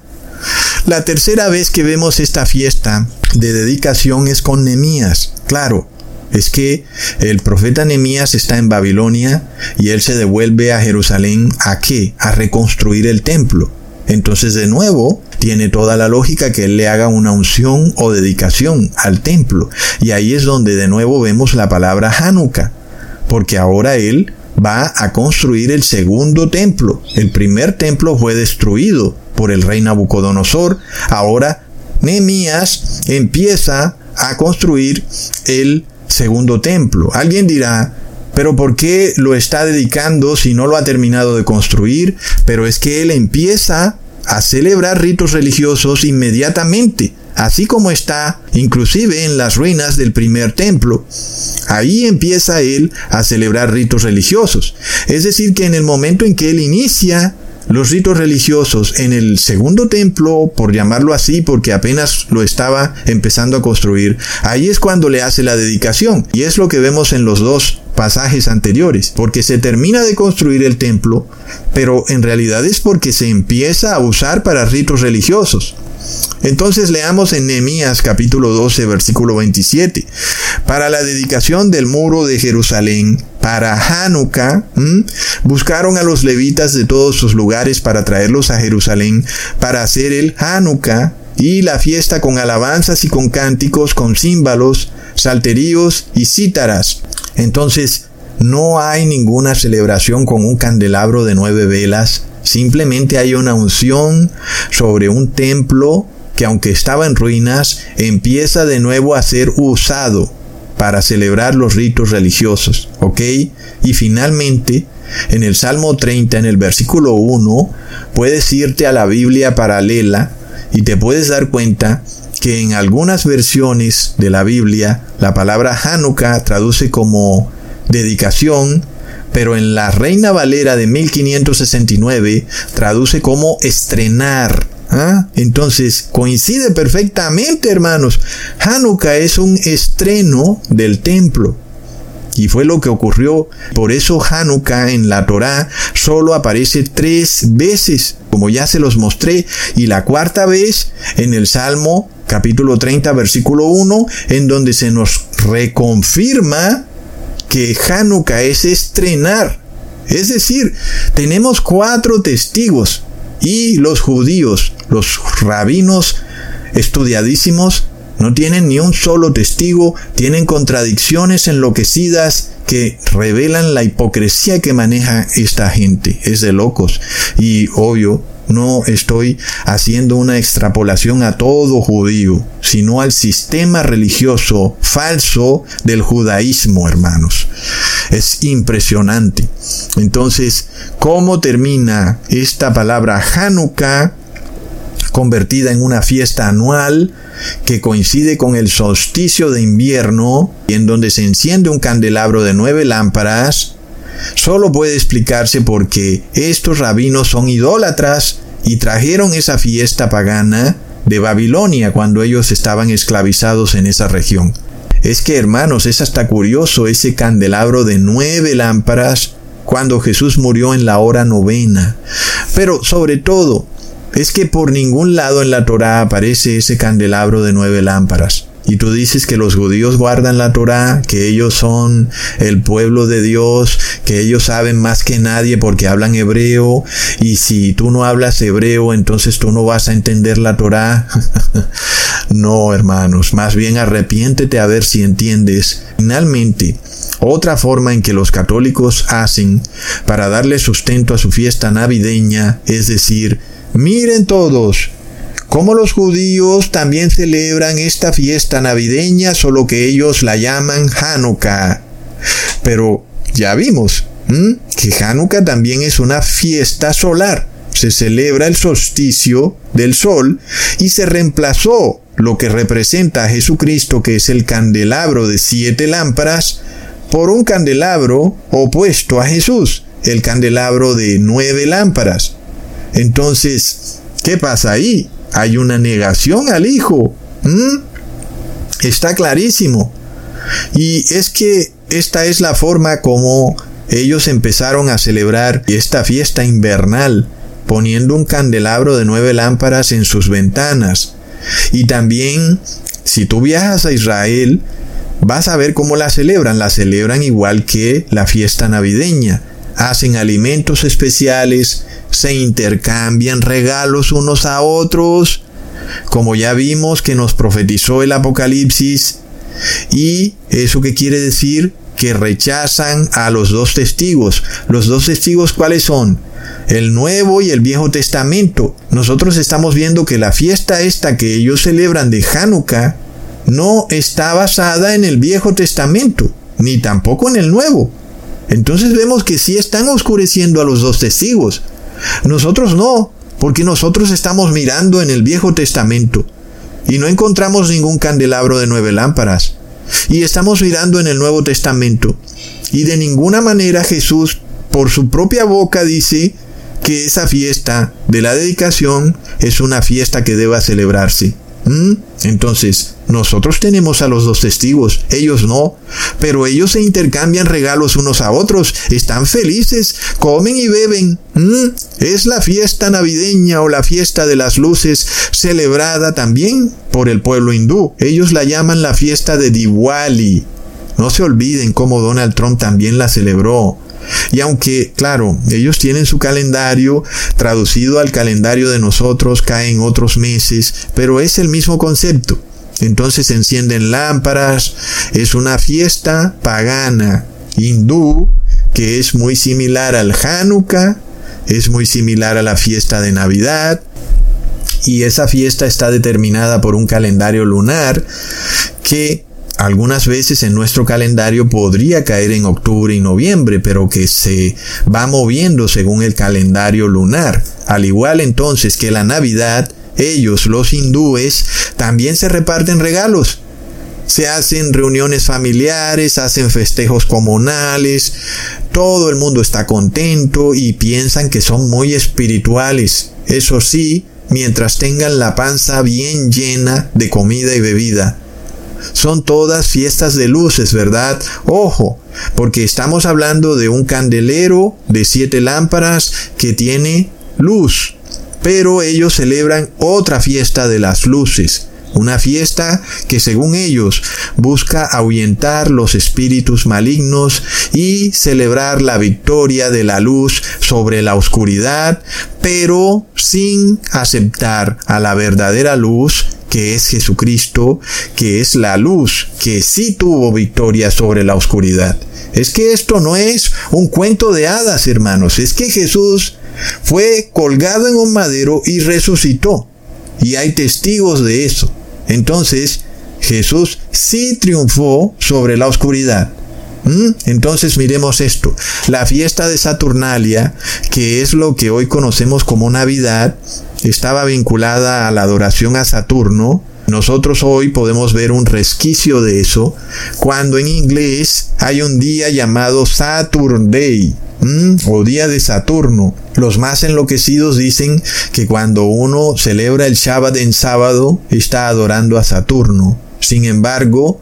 La tercera vez que vemos esta fiesta de dedicación es con Nemías. Claro, es que el profeta Nemías está en Babilonia y él se devuelve a Jerusalén a qué? A reconstruir el templo. Entonces de nuevo tiene toda la lógica que él le haga una unción o dedicación al templo. Y ahí es donde de nuevo vemos la palabra Hanukkah, porque ahora él va a construir el segundo templo. El primer templo fue destruido por el rey Nabucodonosor. Ahora Nehemías empieza a construir el segundo templo. Alguien dirá, pero ¿por qué lo está dedicando si no lo ha terminado de construir? Pero es que él empieza a celebrar ritos religiosos inmediatamente, así como está inclusive en las ruinas del primer templo. Ahí empieza él a celebrar ritos religiosos. Es decir, que en el momento en que él inicia los ritos religiosos en el segundo templo, por llamarlo así, porque apenas lo estaba empezando a construir, ahí es cuando le hace la dedicación. Y es lo que vemos en los dos pasajes anteriores, porque se termina de construir el templo, pero en realidad es porque se empieza a usar para ritos religiosos. Entonces leamos en Nehemías capítulo 12 versículo 27. Para la dedicación del muro de Jerusalén, para Hanukkah, buscaron a los levitas de todos sus lugares para traerlos a Jerusalén para hacer el Hanukkah y la fiesta con alabanzas y con cánticos, con címbalos, salterios y cítaras. Entonces, no hay ninguna celebración con un candelabro de nueve velas, simplemente hay una unción sobre un templo que aunque estaba en ruinas, empieza de nuevo a ser usado para celebrar los ritos religiosos, ¿ok? Y finalmente, en el Salmo 30, en el versículo 1, puedes irte a la Biblia paralela y te puedes dar cuenta que en algunas versiones de la Biblia la palabra Hanukkah traduce como dedicación, pero en la Reina Valera de 1569 traduce como estrenar. ¿Ah? Entonces coincide perfectamente, hermanos. Hanukkah es un estreno del templo. Y fue lo que ocurrió. Por eso Hanukkah en la Torá solo aparece tres veces, como ya se los mostré. Y la cuarta vez en el Salmo capítulo 30 versículo 1, en donde se nos reconfirma que Hanukkah es estrenar. Es decir, tenemos cuatro testigos y los judíos, los rabinos estudiadísimos, no tienen ni un solo testigo, tienen contradicciones enloquecidas que revelan la hipocresía que maneja esta gente. Es de locos. Y obvio, no estoy haciendo una extrapolación a todo judío, sino al sistema religioso falso del judaísmo, hermanos. Es impresionante. Entonces, ¿cómo termina esta palabra Hanukkah? Convertida en una fiesta anual que coincide con el solsticio de invierno y en donde se enciende un candelabro de nueve lámparas, solo puede explicarse porque estos rabinos son idólatras y trajeron esa fiesta pagana de Babilonia cuando ellos estaban esclavizados en esa región. Es que hermanos, es hasta curioso ese candelabro de nueve lámparas cuando Jesús murió en la hora novena. Pero sobre todo, es que por ningún lado en la Torá aparece ese candelabro de nueve lámparas. Y tú dices que los judíos guardan la Torá, que ellos son el pueblo de Dios, que ellos saben más que nadie porque hablan hebreo, y si tú no hablas hebreo, entonces tú no vas a entender la Torá. no, hermanos, más bien arrepiéntete a ver si entiendes. Finalmente, otra forma en que los católicos hacen para darle sustento a su fiesta navideña, es decir, Miren todos, como los judíos también celebran esta fiesta navideña, solo que ellos la llaman Hanukkah. Pero ya vimos que Hanukkah también es una fiesta solar. Se celebra el solsticio del sol y se reemplazó lo que representa a Jesucristo, que es el candelabro de siete lámparas, por un candelabro opuesto a Jesús, el candelabro de nueve lámparas. Entonces, ¿qué pasa ahí? Hay una negación al Hijo. Está clarísimo. Y es que esta es la forma como ellos empezaron a celebrar esta fiesta invernal, poniendo un candelabro de nueve lámparas en sus ventanas. Y también, si tú viajas a Israel, vas a ver cómo la celebran. La celebran igual que la fiesta navideña. Hacen alimentos especiales, se intercambian regalos unos a otros, como ya vimos que nos profetizó el Apocalipsis. ¿Y eso qué quiere decir? Que rechazan a los dos testigos. ¿Los dos testigos cuáles son? El Nuevo y el Viejo Testamento. Nosotros estamos viendo que la fiesta esta que ellos celebran de Hanukkah no está basada en el Viejo Testamento, ni tampoco en el Nuevo. Entonces vemos que sí están oscureciendo a los dos testigos. Nosotros no, porque nosotros estamos mirando en el Viejo Testamento y no encontramos ningún candelabro de nueve lámparas. Y estamos mirando en el Nuevo Testamento y de ninguna manera Jesús por su propia boca dice que esa fiesta de la dedicación es una fiesta que deba celebrarse. ¿Mm? Entonces, nosotros tenemos a los dos testigos, ellos no, pero ellos se intercambian regalos unos a otros, están felices, comen y beben. ¿Mm? Es la fiesta navideña o la fiesta de las luces celebrada también por el pueblo hindú. Ellos la llaman la fiesta de Diwali. No se olviden cómo Donald Trump también la celebró. Y aunque, claro, ellos tienen su calendario traducido al calendario de nosotros, caen otros meses, pero es el mismo concepto. Entonces encienden lámparas, es una fiesta pagana hindú que es muy similar al Hanukkah, es muy similar a la fiesta de Navidad, y esa fiesta está determinada por un calendario lunar que algunas veces en nuestro calendario podría caer en octubre y noviembre, pero que se va moviendo según el calendario lunar. Al igual entonces que la Navidad, ellos, los hindúes, también se reparten regalos. Se hacen reuniones familiares, hacen festejos comunales, todo el mundo está contento y piensan que son muy espirituales. Eso sí, mientras tengan la panza bien llena de comida y bebida son todas fiestas de luces, ¿verdad? Ojo, porque estamos hablando de un candelero de siete lámparas que tiene luz. Pero ellos celebran otra fiesta de las luces, una fiesta que según ellos busca ahuyentar los espíritus malignos y celebrar la victoria de la luz sobre la oscuridad, pero sin aceptar a la verdadera luz que es Jesucristo, que es la luz, que sí tuvo victoria sobre la oscuridad. Es que esto no es un cuento de hadas, hermanos, es que Jesús fue colgado en un madero y resucitó. Y hay testigos de eso. Entonces, Jesús sí triunfó sobre la oscuridad. ¿Mm? Entonces miremos esto. La fiesta de Saturnalia, que es lo que hoy conocemos como Navidad, estaba vinculada a la adoración a Saturno, nosotros hoy podemos ver un resquicio de eso cuando en inglés hay un día llamado Saturn Day o día de Saturno. Los más enloquecidos dicen que cuando uno celebra el Shabbat en sábado está adorando a Saturno. Sin embargo,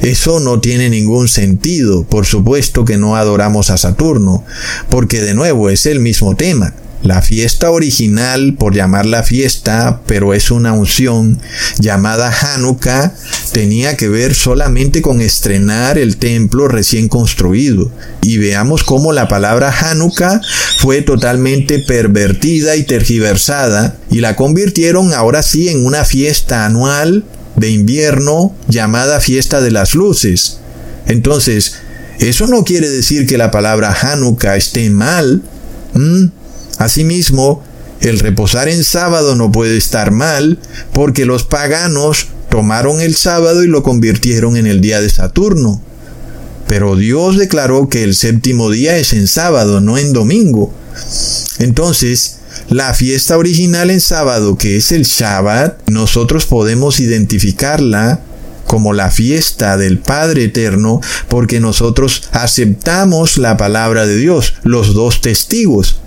eso no tiene ningún sentido. Por supuesto que no adoramos a Saturno, porque de nuevo es el mismo tema. La fiesta original, por llamarla fiesta, pero es una unción llamada Hanukkah, tenía que ver solamente con estrenar el templo recién construido. Y veamos cómo la palabra Hanukkah fue totalmente pervertida y tergiversada y la convirtieron ahora sí en una fiesta anual de invierno llamada fiesta de las luces. Entonces, eso no quiere decir que la palabra Hanukkah esté mal. Asimismo, el reposar en sábado no puede estar mal porque los paganos tomaron el sábado y lo convirtieron en el día de Saturno. Pero Dios declaró que el séptimo día es en sábado, no en domingo. Entonces, la fiesta original en sábado, que es el Shabbat, nosotros podemos identificarla como la fiesta del Padre Eterno porque nosotros aceptamos la palabra de Dios, los dos testigos.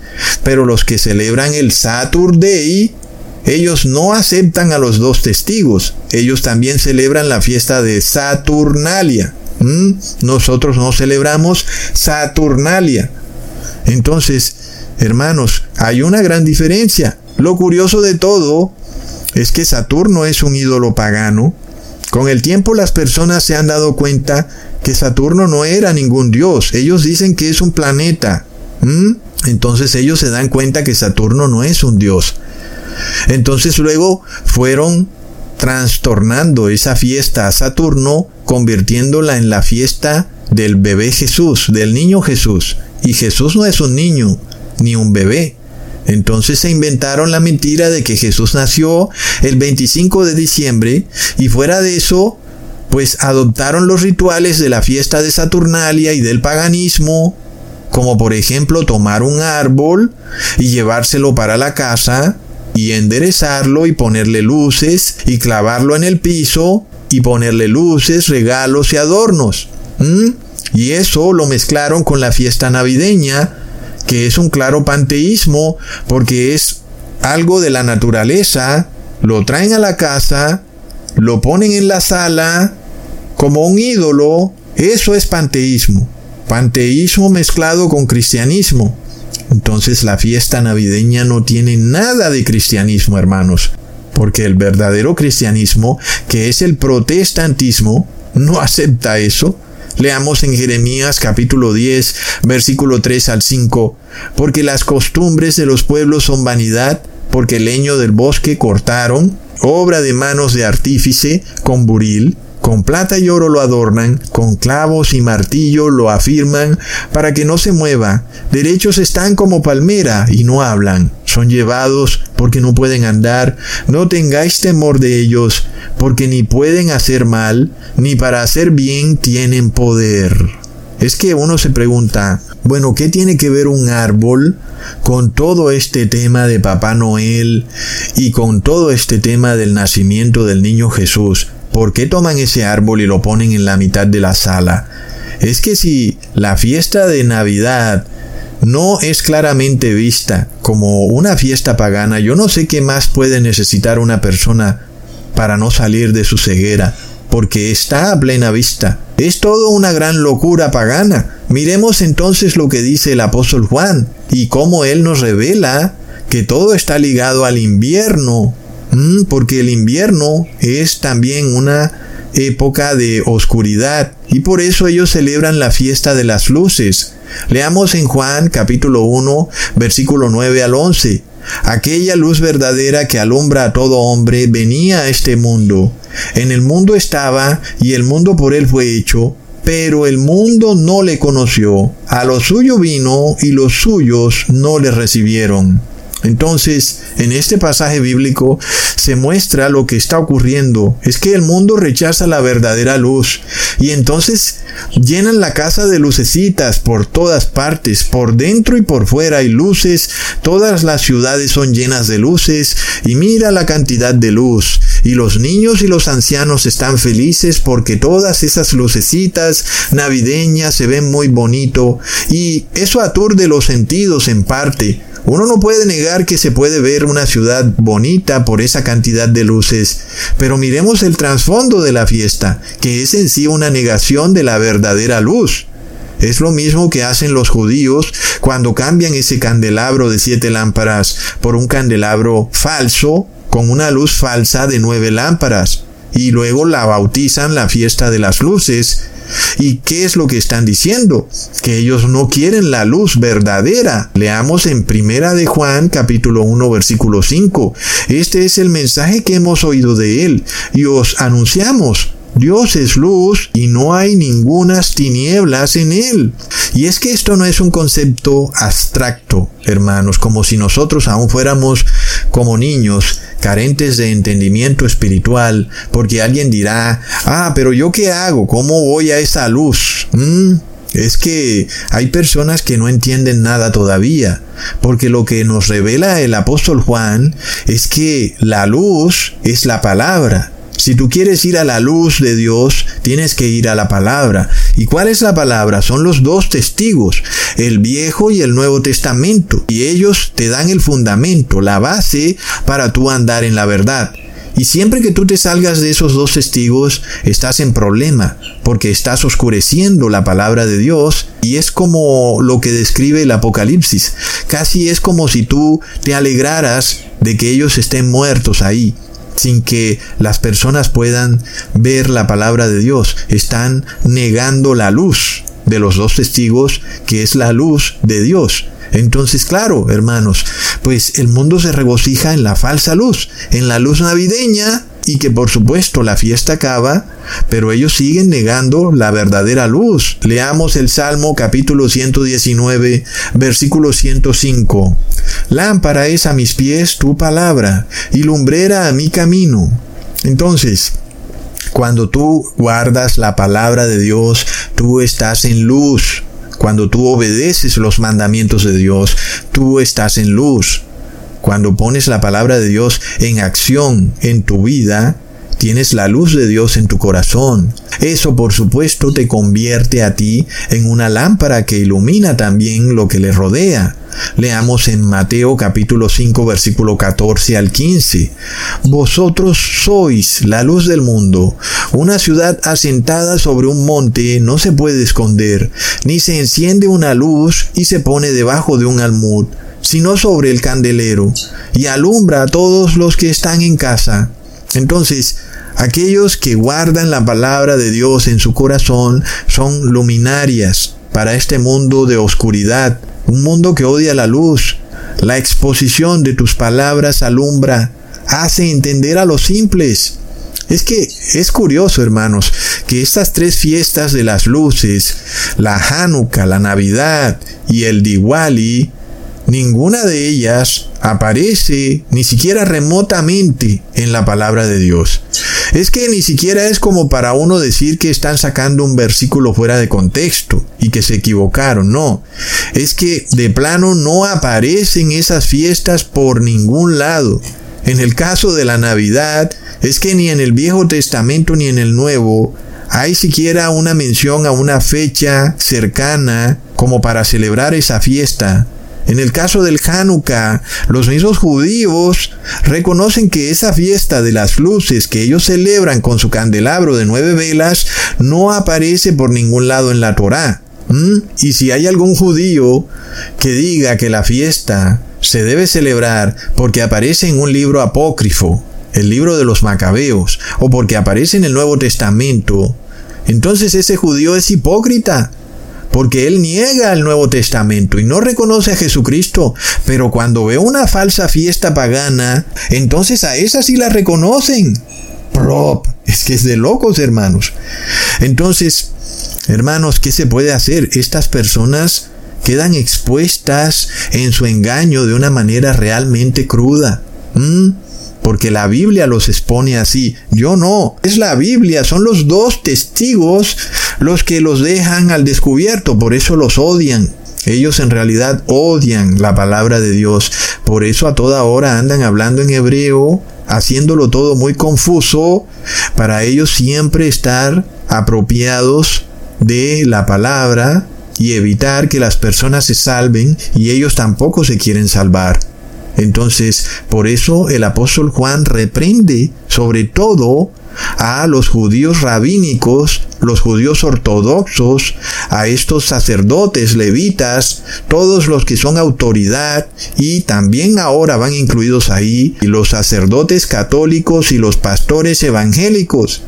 Pero los que celebran el Saturday, ellos no aceptan a los dos testigos. Ellos también celebran la fiesta de Saturnalia. ¿Mm? Nosotros no celebramos Saturnalia. Entonces, hermanos, hay una gran diferencia. Lo curioso de todo es que Saturno es un ídolo pagano. Con el tiempo las personas se han dado cuenta que Saturno no era ningún dios. Ellos dicen que es un planeta. Entonces ellos se dan cuenta que Saturno no es un dios. Entonces luego fueron trastornando esa fiesta a Saturno, convirtiéndola en la fiesta del bebé Jesús, del niño Jesús. Y Jesús no es un niño, ni un bebé. Entonces se inventaron la mentira de que Jesús nació el 25 de diciembre y fuera de eso pues adoptaron los rituales de la fiesta de Saturnalia y del paganismo, como por ejemplo tomar un árbol y llevárselo para la casa y enderezarlo y ponerle luces y clavarlo en el piso y ponerle luces, regalos y adornos. Y eso lo mezclaron con la fiesta navideña, que es un claro panteísmo, porque es algo de la naturaleza, lo traen a la casa, lo ponen en la sala como un ídolo, eso es panteísmo. Panteísmo mezclado con cristianismo. Entonces la fiesta navideña no tiene nada de cristianismo, hermanos, porque el verdadero cristianismo, que es el protestantismo, no acepta eso. Leamos en Jeremías capítulo 10, versículo 3 al 5, porque las costumbres de los pueblos son vanidad, porque el leño del bosque cortaron, obra de manos de artífice con buril, con plata y oro lo adornan, con clavos y martillo lo afirman, para que no se mueva. Derechos están como palmera y no hablan. Son llevados porque no pueden andar. No tengáis temor de ellos, porque ni pueden hacer mal, ni para hacer bien tienen poder. Es que uno se pregunta, bueno, ¿qué tiene que ver un árbol con todo este tema de Papá Noel y con todo este tema del nacimiento del niño Jesús? ¿Por qué toman ese árbol y lo ponen en la mitad de la sala? Es que si la fiesta de Navidad no es claramente vista como una fiesta pagana, yo no sé qué más puede necesitar una persona para no salir de su ceguera, porque está a plena vista. Es todo una gran locura pagana. Miremos entonces lo que dice el apóstol Juan y cómo él nos revela que todo está ligado al invierno, Mm, porque el invierno es también una época de oscuridad y por eso ellos celebran la fiesta de las luces. Leamos en Juan capítulo 1 versículo 9 al 11. Aquella luz verdadera que alumbra a todo hombre venía a este mundo. En el mundo estaba y el mundo por él fue hecho, pero el mundo no le conoció. A lo suyo vino y los suyos no le recibieron. Entonces, en este pasaje bíblico se muestra lo que está ocurriendo. Es que el mundo rechaza la verdadera luz. Y entonces llenan la casa de lucecitas por todas partes, por dentro y por fuera hay luces. Todas las ciudades son llenas de luces. Y mira la cantidad de luz. Y los niños y los ancianos están felices porque todas esas lucecitas navideñas se ven muy bonito. Y eso aturde los sentidos en parte. Uno no puede negar que se puede ver una ciudad bonita por esa cantidad de luces, pero miremos el trasfondo de la fiesta, que es en sí una negación de la verdadera luz. Es lo mismo que hacen los judíos cuando cambian ese candelabro de siete lámparas por un candelabro falso con una luz falsa de nueve lámparas y luego la bautizan la fiesta de las luces ¿Y qué es lo que están diciendo? Que ellos no quieren la luz verdadera. Leamos en Primera de Juan capítulo 1 versículo 5. Este es el mensaje que hemos oído de él y os anunciamos. Dios es luz y no hay ningunas tinieblas en él. Y es que esto no es un concepto abstracto, hermanos, como si nosotros aún fuéramos como niños carentes de entendimiento espiritual, porque alguien dirá, ah, pero yo qué hago, ¿cómo voy a esa luz? ¿Mm? Es que hay personas que no entienden nada todavía, porque lo que nos revela el apóstol Juan es que la luz es la palabra. Si tú quieres ir a la luz de Dios, tienes que ir a la palabra. ¿Y cuál es la palabra? Son los dos testigos, el Viejo y el Nuevo Testamento. Y ellos te dan el fundamento, la base para tú andar en la verdad. Y siempre que tú te salgas de esos dos testigos, estás en problema, porque estás oscureciendo la palabra de Dios, y es como lo que describe el Apocalipsis. Casi es como si tú te alegraras de que ellos estén muertos ahí sin que las personas puedan ver la palabra de Dios. Están negando la luz de los dos testigos, que es la luz de Dios. Entonces, claro, hermanos, pues el mundo se regocija en la falsa luz, en la luz navideña, y que por supuesto la fiesta acaba, pero ellos siguen negando la verdadera luz. Leamos el Salmo capítulo 119, versículo 105. Lámpara es a mis pies tu palabra y lumbrera a mi camino. Entonces, Cuando tú guardas la palabra de Dios, tú estás en luz. Cuando tú obedeces los mandamientos de Dios, tú estás en luz. Cuando pones la palabra de Dios en acción en tu vida, tienes la luz de Dios en tu corazón. Eso por supuesto te convierte a ti en una lámpara que ilumina también lo que le rodea. Leamos en Mateo capítulo 5 versículo 14 al 15. Vosotros sois la luz del mundo. Una ciudad asentada sobre un monte no se puede esconder, ni se enciende una luz y se pone debajo de un almud, sino sobre el candelero, y alumbra a todos los que están en casa. Entonces, aquellos que guardan la palabra de Dios en su corazón son luminarias para este mundo de oscuridad, un mundo que odia la luz. La exposición de tus palabras alumbra, hace entender a los simples. Es que es curioso, hermanos, que estas tres fiestas de las luces, la Hanukkah, la Navidad y el Diwali, ninguna de ellas aparece ni siquiera remotamente en la palabra de Dios. Es que ni siquiera es como para uno decir que están sacando un versículo fuera de contexto y que se equivocaron, no. Es que de plano no aparecen esas fiestas por ningún lado. En el caso de la Navidad, es que ni en el Viejo Testamento ni en el Nuevo hay siquiera una mención a una fecha cercana como para celebrar esa fiesta. En el caso del Hanukkah, los mismos judíos reconocen que esa fiesta de las luces que ellos celebran con su candelabro de nueve velas no aparece por ningún lado en la Torá. Y si hay algún judío que diga que la fiesta se debe celebrar porque aparece en un libro apócrifo, el libro de los macabeos, o porque aparece en el Nuevo Testamento, entonces ese judío es hipócrita porque él niega el Nuevo Testamento y no reconoce a Jesucristo, pero cuando ve una falsa fiesta pagana, entonces a esa sí la reconocen. Prop, es que es de locos, hermanos. Entonces, hermanos, ¿qué se puede hacer? Estas personas quedan expuestas en su engaño de una manera realmente cruda. ¿Mm? porque la Biblia los expone así. Yo no, es la Biblia, son los dos testigos los que los dejan al descubierto, por eso los odian. Ellos en realidad odian la palabra de Dios, por eso a toda hora andan hablando en hebreo, haciéndolo todo muy confuso, para ellos siempre estar apropiados de la palabra y evitar que las personas se salven y ellos tampoco se quieren salvar. Entonces, por eso el apóstol Juan reprende sobre todo a los judíos rabínicos, los judíos ortodoxos, a estos sacerdotes levitas, todos los que son autoridad y también ahora van incluidos ahí los sacerdotes católicos y los pastores evangélicos.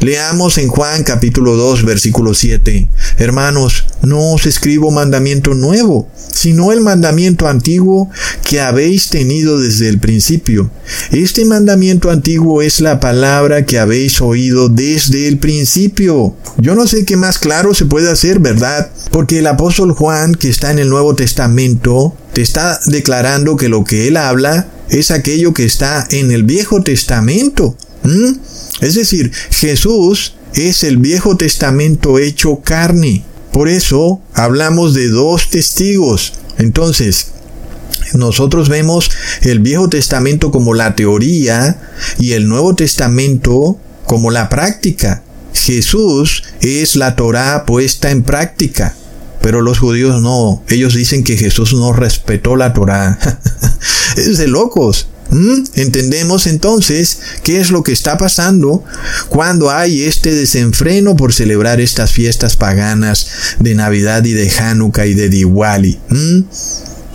Leamos en Juan capítulo 2 versículo 7. Hermanos, no os escribo mandamiento nuevo, sino el mandamiento antiguo que habéis tenido desde el principio. Este mandamiento antiguo es la palabra que habéis oído desde el principio. Yo no sé qué más claro se puede hacer, ¿verdad? Porque el apóstol Juan, que está en el Nuevo Testamento, te está declarando que lo que él habla es aquello que está en el Viejo Testamento. Es decir, Jesús es el Viejo Testamento hecho carne. Por eso hablamos de dos testigos. Entonces, nosotros vemos el Viejo Testamento como la teoría y el Nuevo Testamento como la práctica. Jesús es la Torá puesta en práctica. Pero los judíos no. Ellos dicen que Jesús no respetó la Torá. es de locos. ¿Mm? Entendemos entonces qué es lo que está pasando cuando hay este desenfreno por celebrar estas fiestas paganas de Navidad y de Hanukkah y de Diwali. ¿Mm?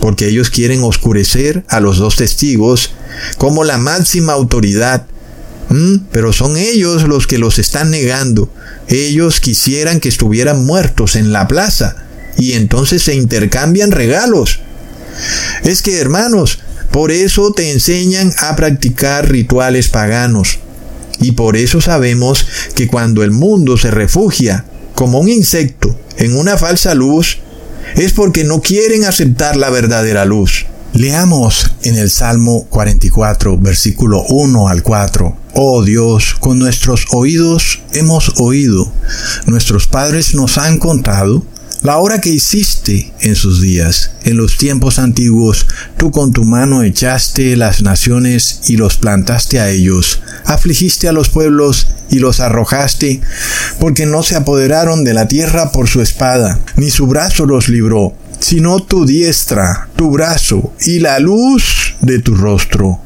Porque ellos quieren oscurecer a los dos testigos como la máxima autoridad. ¿Mm? Pero son ellos los que los están negando. Ellos quisieran que estuvieran muertos en la plaza y entonces se intercambian regalos. Es que hermanos, por eso te enseñan a practicar rituales paganos. Y por eso sabemos que cuando el mundo se refugia como un insecto en una falsa luz, es porque no quieren aceptar la verdadera luz. Leamos en el Salmo 44, versículo 1 al 4. Oh Dios, con nuestros oídos hemos oído, nuestros padres nos han contado la obra que hiciste en sus días. En los tiempos antiguos, tú con tu mano echaste las naciones y los plantaste a ellos. Afligiste a los pueblos y los arrojaste, porque no se apoderaron de la tierra por su espada, ni su brazo los libró sino tu diestra, tu brazo y la luz de tu rostro,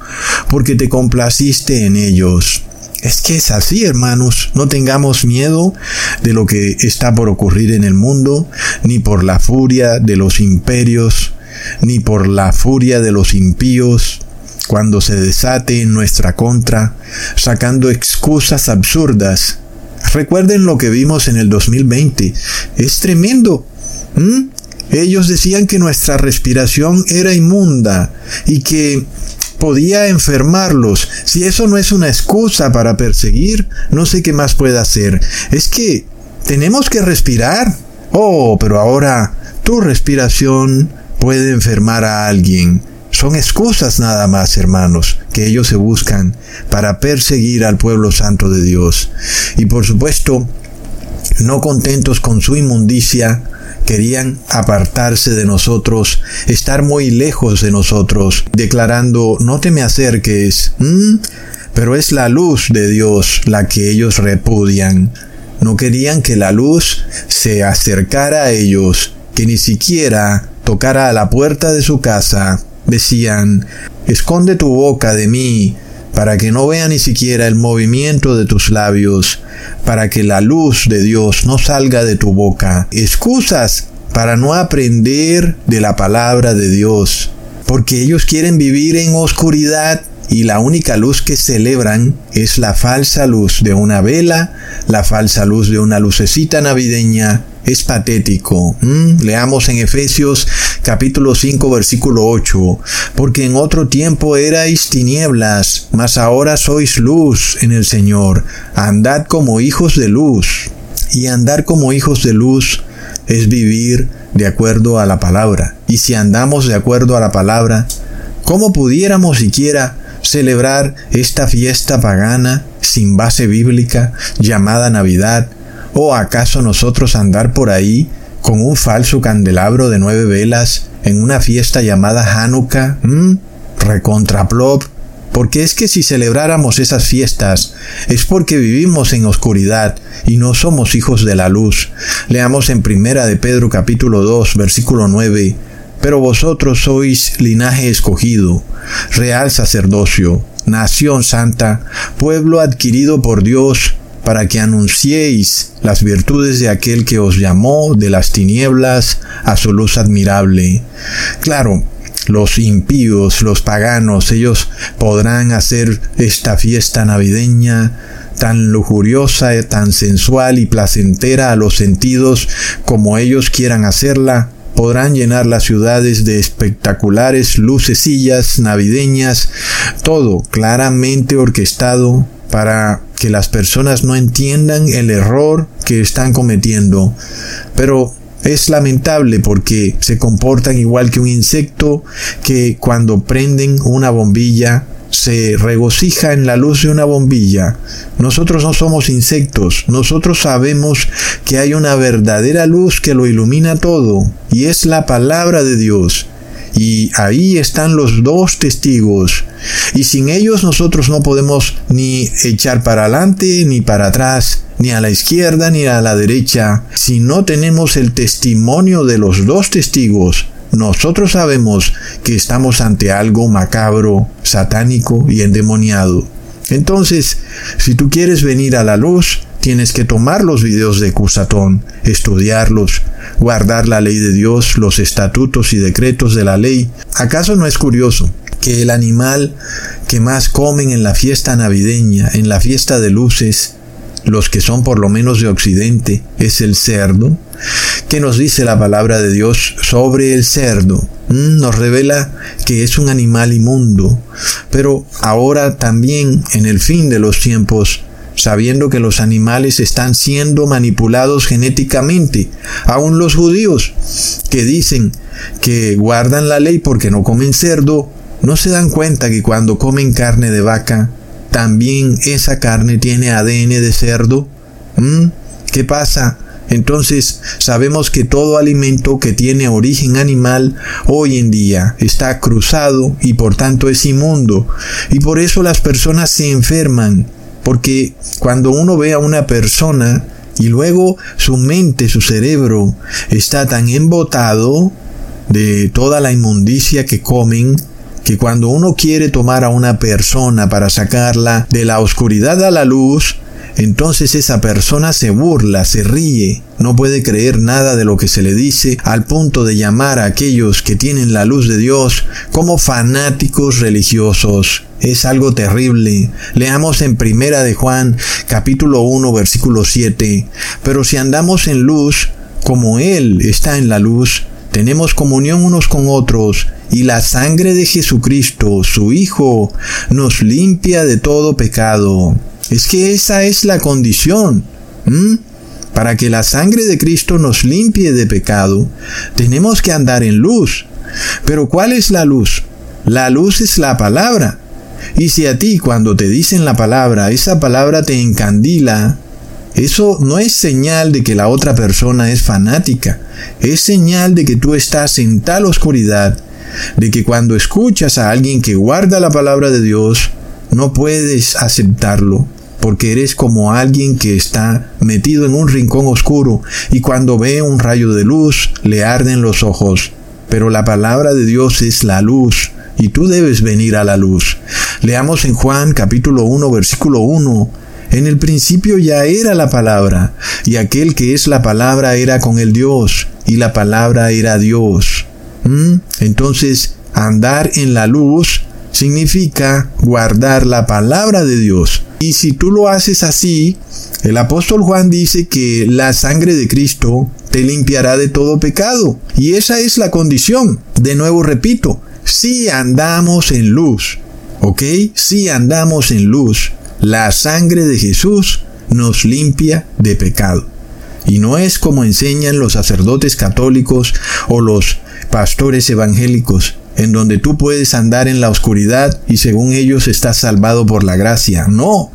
porque te complaciste en ellos. Es que es así, hermanos. No tengamos miedo de lo que está por ocurrir en el mundo, ni por la furia de los imperios, ni por la furia de los impíos, cuando se desate en nuestra contra, sacando excusas absurdas. Recuerden lo que vimos en el 2020. Es tremendo. Ellos decían que nuestra respiración era inmunda y que podía enfermarlos. Si eso no es una excusa para perseguir, no sé qué más puede hacer. Es que tenemos que respirar. Oh, pero ahora tu respiración puede enfermar a alguien. Son excusas nada más, hermanos, que ellos se buscan para perseguir al pueblo santo de Dios. Y por supuesto, no contentos con su inmundicia, querían apartarse de nosotros, estar muy lejos de nosotros, declarando, no te me acerques, pero es la luz de Dios la que ellos repudian. No querían que la luz se acercara a ellos, que ni siquiera tocara a la puerta de su casa. Decían, esconde tu boca de mí, para que no vea ni siquiera el movimiento de tus labios, para que la luz de Dios no salga de tu boca. Excusas para no aprender de la palabra de Dios, porque ellos quieren vivir en oscuridad y la única luz que celebran es la falsa luz de una vela, la falsa luz de una lucecita navideña. Es patético. Leamos en Efesios capítulo 5 versículo 8. Porque en otro tiempo erais tinieblas, mas ahora sois luz en el Señor. Andad como hijos de luz. Y andar como hijos de luz es vivir de acuerdo a la palabra. Y si andamos de acuerdo a la palabra, ¿cómo pudiéramos siquiera celebrar esta fiesta pagana sin base bíblica llamada Navidad? ¿O acaso nosotros andar por ahí con un falso candelabro de nueve velas en una fiesta llamada Hanukkah? ¿Mm? Recontraplop. Porque es que si celebráramos esas fiestas es porque vivimos en oscuridad y no somos hijos de la luz. Leamos en Primera de Pedro capítulo 2 versículo 9 pero vosotros sois linaje escogido, real sacerdocio, nación santa, pueblo adquirido por Dios, para que anunciéis las virtudes de aquel que os llamó de las tinieblas a su luz admirable. Claro, los impíos, los paganos, ellos podrán hacer esta fiesta navideña tan lujuriosa, tan sensual y placentera a los sentidos como ellos quieran hacerla, podrán llenar las ciudades de espectaculares lucecillas navideñas, todo claramente orquestado para que las personas no entiendan el error que están cometiendo. Pero es lamentable porque se comportan igual que un insecto que cuando prenden una bombilla se regocija en la luz de una bombilla. Nosotros no somos insectos, nosotros sabemos que hay una verdadera luz que lo ilumina todo, y es la palabra de Dios. Y ahí están los dos testigos. Y sin ellos nosotros no podemos ni echar para adelante ni para atrás, ni a la izquierda ni a la derecha, si no tenemos el testimonio de los dos testigos nosotros sabemos que estamos ante algo macabro, satánico y endemoniado. Entonces, si tú quieres venir a la luz, tienes que tomar los videos de Cusatón, estudiarlos, guardar la ley de Dios, los estatutos y decretos de la ley. ¿Acaso no es curioso que el animal que más comen en la fiesta navideña, en la fiesta de luces, los que son por lo menos de Occidente, es el cerdo. ¿Qué nos dice la palabra de Dios sobre el cerdo? Mm, nos revela que es un animal inmundo, pero ahora también en el fin de los tiempos sabiendo que los animales están siendo manipulados genéticamente. Aún los judíos, que dicen que guardan la ley porque no comen cerdo, no se dan cuenta que cuando comen carne de vaca, también esa carne tiene ADN de cerdo. ¿Mm? ¿Qué pasa? Entonces sabemos que todo alimento que tiene origen animal hoy en día está cruzado y por tanto es inmundo. Y por eso las personas se enferman. Porque cuando uno ve a una persona y luego su mente, su cerebro está tan embotado de toda la inmundicia que comen, que cuando uno quiere tomar a una persona para sacarla de la oscuridad a la luz, entonces esa persona se burla, se ríe, no puede creer nada de lo que se le dice, al punto de llamar a aquellos que tienen la luz de Dios como fanáticos religiosos. Es algo terrible. Leamos en Primera de Juan, capítulo 1, versículo 7. Pero si andamos en luz, como Él está en la luz, tenemos comunión unos con otros, y la sangre de Jesucristo, su Hijo, nos limpia de todo pecado. Es que esa es la condición. Para que la sangre de Cristo nos limpie de pecado, tenemos que andar en luz. Pero ¿cuál es la luz? La luz es la palabra. Y si a ti cuando te dicen la palabra, esa palabra te encandila, eso no es señal de que la otra persona es fanática, es señal de que tú estás en tal oscuridad, de que cuando escuchas a alguien que guarda la palabra de Dios, no puedes aceptarlo, porque eres como alguien que está metido en un rincón oscuro y cuando ve un rayo de luz le arden los ojos. Pero la palabra de Dios es la luz y tú debes venir a la luz. Leamos en Juan capítulo 1 versículo 1. En el principio ya era la palabra, y aquel que es la palabra era con el Dios, y la palabra era Dios. ¿Mm? Entonces, andar en la luz significa guardar la palabra de Dios. Y si tú lo haces así, el apóstol Juan dice que la sangre de Cristo te limpiará de todo pecado. Y esa es la condición. De nuevo repito, si andamos en luz, ¿ok? Si andamos en luz, la sangre de Jesús nos limpia de pecado. Y no es como enseñan los sacerdotes católicos o los pastores evangélicos, en donde tú puedes andar en la oscuridad y según ellos estás salvado por la gracia. No.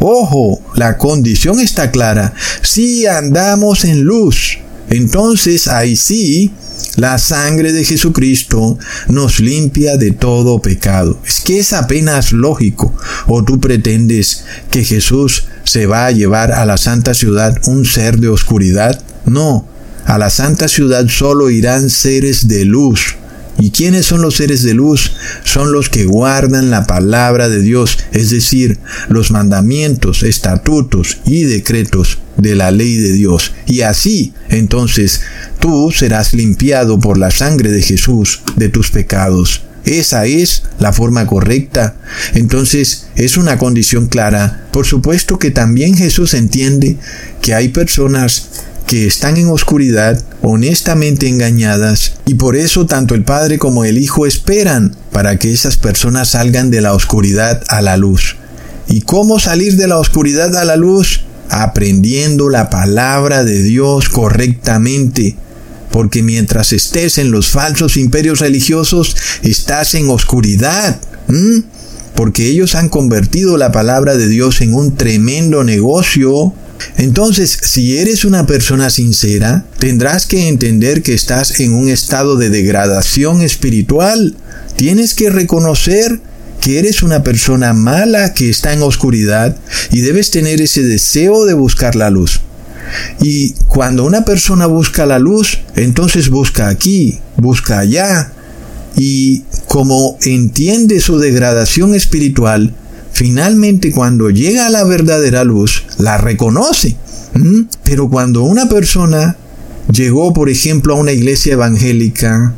Ojo, la condición está clara. Si andamos en luz, entonces ahí sí, la sangre de Jesucristo nos limpia de todo pecado. Es que es apenas lógico. ¿O tú pretendes que Jesús se va a llevar a la santa ciudad un ser de oscuridad? No, a la santa ciudad solo irán seres de luz ¿Y quiénes son los seres de luz? Son los que guardan la palabra de Dios, es decir, los mandamientos, estatutos y decretos de la ley de Dios. Y así, entonces, tú serás limpiado por la sangre de Jesús de tus pecados. Esa es la forma correcta. Entonces es una condición clara. Por supuesto que también Jesús entiende que hay personas que están en oscuridad, honestamente engañadas, y por eso tanto el Padre como el Hijo esperan para que esas personas salgan de la oscuridad a la luz. ¿Y cómo salir de la oscuridad a la luz? Aprendiendo la palabra de Dios correctamente. Porque mientras estés en los falsos imperios religiosos, estás en oscuridad. Porque ellos han convertido la palabra de Dios en un tremendo negocio entonces, si eres una persona sincera, tendrás que entender que estás en un estado de degradación espiritual. Tienes que reconocer que eres una persona mala que está en oscuridad y debes tener ese deseo de buscar la luz. Y cuando una persona busca la luz, entonces busca aquí, busca allá. Y como entiende su degradación espiritual, finalmente cuando llega a la verdadera luz, la reconoce. Pero cuando una persona llegó, por ejemplo, a una iglesia evangélica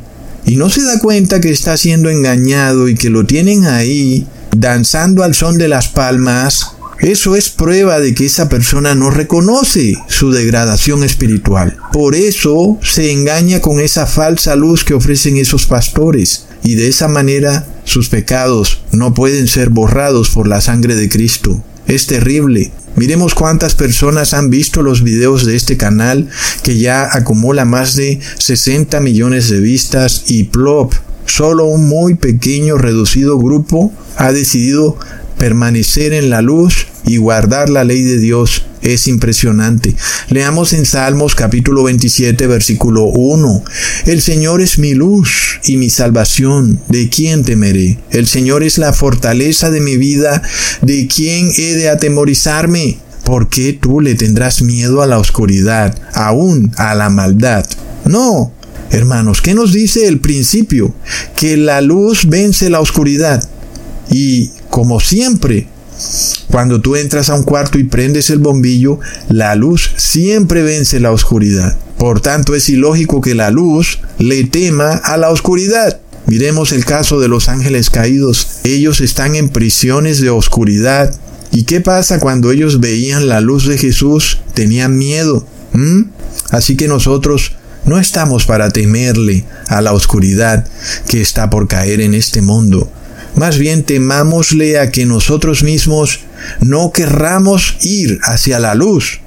y no se da cuenta que está siendo engañado y que lo tienen ahí danzando al son de las palmas, eso es prueba de que esa persona no reconoce su degradación espiritual. Por eso se engaña con esa falsa luz que ofrecen esos pastores y de esa manera sus pecados no pueden ser borrados por la sangre de Cristo. Es terrible. Miremos cuántas personas han visto los videos de este canal que ya acumula más de 60 millones de vistas y plop. Solo un muy pequeño reducido grupo ha decidido permanecer en la luz y guardar la ley de Dios es impresionante. Leamos en Salmos capítulo 27 versículo 1. El Señor es mi luz y mi salvación. ¿De quién temeré? El Señor es la fortaleza de mi vida. ¿De quién he de atemorizarme? ¿Por qué tú le tendrás miedo a la oscuridad, aún a la maldad? No, hermanos, ¿qué nos dice el principio? Que la luz vence la oscuridad. Y como siempre, cuando tú entras a un cuarto y prendes el bombillo, la luz siempre vence la oscuridad. Por tanto, es ilógico que la luz le tema a la oscuridad. Miremos el caso de los ángeles caídos. Ellos están en prisiones de oscuridad. ¿Y qué pasa cuando ellos veían la luz de Jesús? Tenían miedo. Así que nosotros no estamos para temerle a la oscuridad que está por caer en este mundo. Más bien temámosle a que nosotros mismos no querramos ir hacia la luz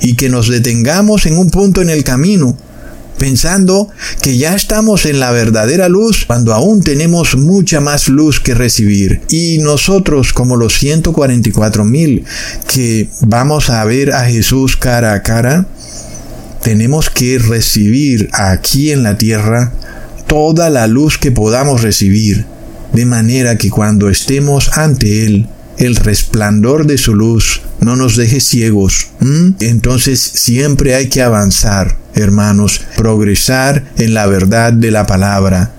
y que nos detengamos en un punto en el camino, pensando que ya estamos en la verdadera luz cuando aún tenemos mucha más luz que recibir. Y nosotros, como los 144 mil que vamos a ver a Jesús cara a cara, tenemos que recibir aquí en la tierra toda la luz que podamos recibir de manera que cuando estemos ante Él, el resplandor de su luz no nos deje ciegos. Entonces siempre hay que avanzar, hermanos, progresar en la verdad de la palabra.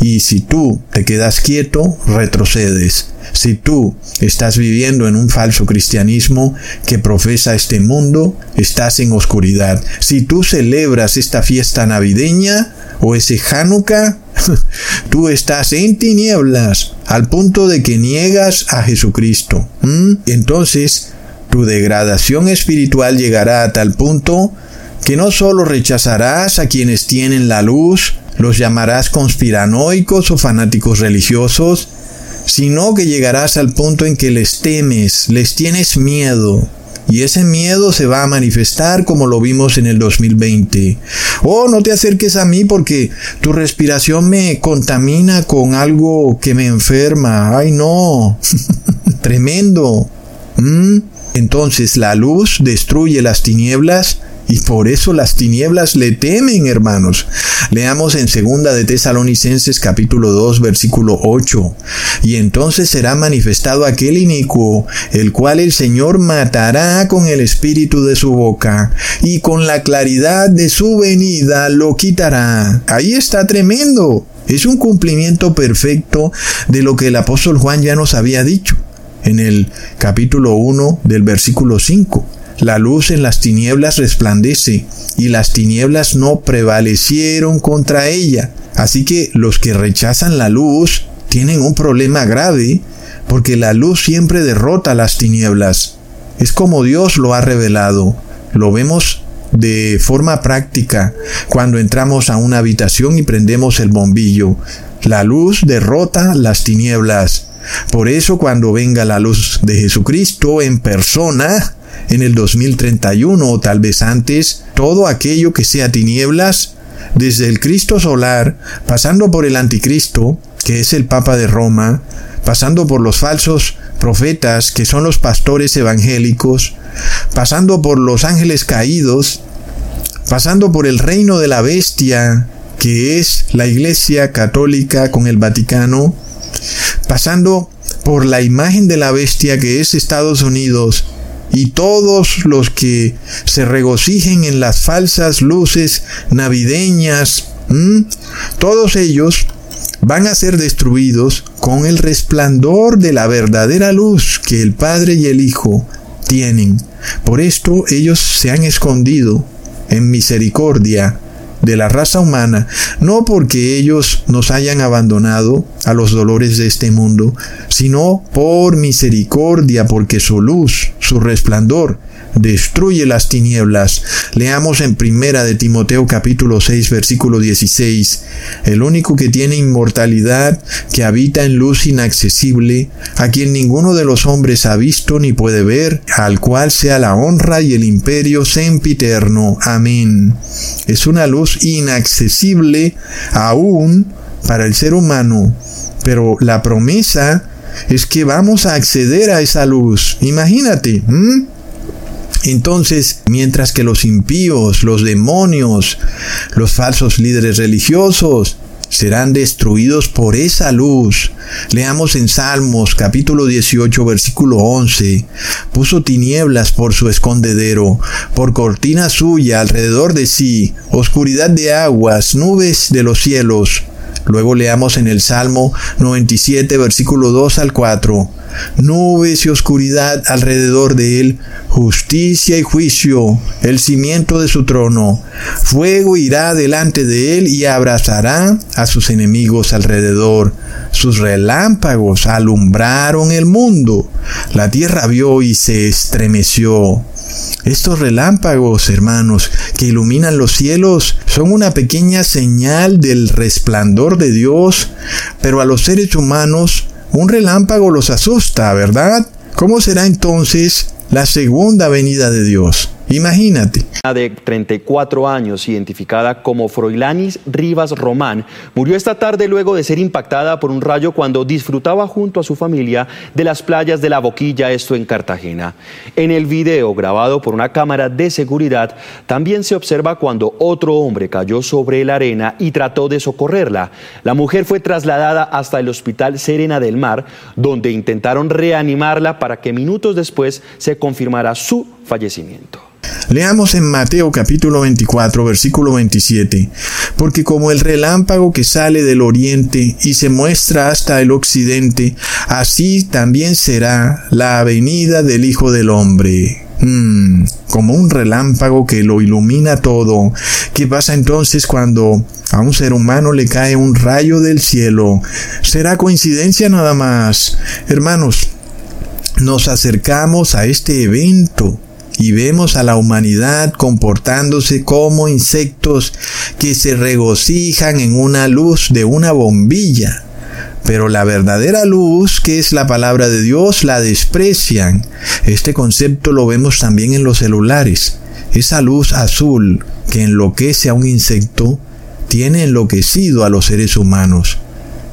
Y si tú te quedas quieto, retrocedes. Si tú estás viviendo en un falso cristianismo que profesa este mundo, estás en oscuridad. Si tú celebras esta fiesta navideña o ese Hanukkah, tú estás en tinieblas al punto de que niegas a Jesucristo. Entonces, tu degradación espiritual llegará a tal punto que no solo rechazarás a quienes tienen la luz, los llamarás conspiranoicos o fanáticos religiosos, sino que llegarás al punto en que les temes, les tienes miedo, y ese miedo se va a manifestar como lo vimos en el 2020. Oh, no te acerques a mí porque tu respiración me contamina con algo que me enferma. Ay, no. Tremendo. ¿Mm? Entonces la luz destruye las tinieblas y por eso las tinieblas le temen, hermanos. Leamos en segunda de Tesalonicenses capítulo 2 versículo 8. Y entonces será manifestado aquel inicuo, el cual el Señor matará con el espíritu de su boca, y con la claridad de su venida lo quitará. Ahí está tremendo. Es un cumplimiento perfecto de lo que el apóstol Juan ya nos había dicho en el capítulo 1 del versículo 5. La luz en las tinieblas resplandece, y las tinieblas no prevalecieron contra ella. Así que los que rechazan la luz tienen un problema grave, porque la luz siempre derrota las tinieblas. Es como Dios lo ha revelado. Lo vemos de forma práctica cuando entramos a una habitación y prendemos el bombillo. La luz derrota las tinieblas. Por eso cuando venga la luz de Jesucristo en persona, en el 2031 o tal vez antes, todo aquello que sea tinieblas, desde el Cristo solar, pasando por el anticristo, que es el Papa de Roma, pasando por los falsos profetas, que son los pastores evangélicos, pasando por los ángeles caídos, pasando por el reino de la bestia, que es la Iglesia católica con el Vaticano, pasando por la imagen de la bestia que es Estados Unidos, y todos los que se regocijen en las falsas luces navideñas, todos ellos van a ser destruidos con el resplandor de la verdadera luz que el Padre y el Hijo tienen. Por esto ellos se han escondido en misericordia de la raza humana, no porque ellos nos hayan abandonado a los dolores de este mundo, sino por misericordia, porque su luz, su resplandor, destruye las tinieblas. Leamos en primera de Timoteo capítulo 6 versículo 16. El único que tiene inmortalidad, que habita en luz inaccesible, a quien ninguno de los hombres ha visto ni puede ver, al cual sea la honra y el imperio sempiterno. Amén. Es una luz inaccesible aún para el ser humano, pero la promesa es que vamos a acceder a esa luz. Imagínate. Entonces, mientras que los impíos, los demonios, los falsos líderes religiosos, serán destruidos por esa luz. Leamos en Salmos capítulo 18 versículo 11. Puso tinieblas por su escondedero, por cortina suya alrededor de sí, oscuridad de aguas, nubes de los cielos. Luego leamos en el Salmo 97 versículo 2 al 4 nubes y oscuridad alrededor de él, justicia y juicio, el cimiento de su trono. Fuego irá delante de él y abrazará a sus enemigos alrededor. Sus relámpagos alumbraron el mundo. La tierra vio y se estremeció. Estos relámpagos, hermanos, que iluminan los cielos, son una pequeña señal del resplandor de Dios, pero a los seres humanos un relámpago los asusta, ¿verdad? ¿Cómo será entonces la segunda venida de Dios? Imagínate. De 34 años, identificada como Froilanis Rivas Román, murió esta tarde luego de ser impactada por un rayo cuando disfrutaba junto a su familia de las playas de la Boquilla, esto en Cartagena. En el video grabado por una cámara de seguridad, también se observa cuando otro hombre cayó sobre la arena y trató de socorrerla. La mujer fue trasladada hasta el Hospital Serena del Mar, donde intentaron reanimarla para que minutos después se confirmara su fallecimiento. Leamos en Mateo capítulo 24 versículo 27, porque como el relámpago que sale del oriente y se muestra hasta el occidente, así también será la venida del Hijo del Hombre. Hmm, como un relámpago que lo ilumina todo. ¿Qué pasa entonces cuando a un ser humano le cae un rayo del cielo? ¿Será coincidencia nada más? Hermanos, nos acercamos a este evento y vemos a la humanidad comportándose como insectos que se regocijan en una luz de una bombilla. Pero la verdadera luz, que es la palabra de Dios, la desprecian. Este concepto lo vemos también en los celulares. Esa luz azul que enloquece a un insecto, tiene enloquecido a los seres humanos.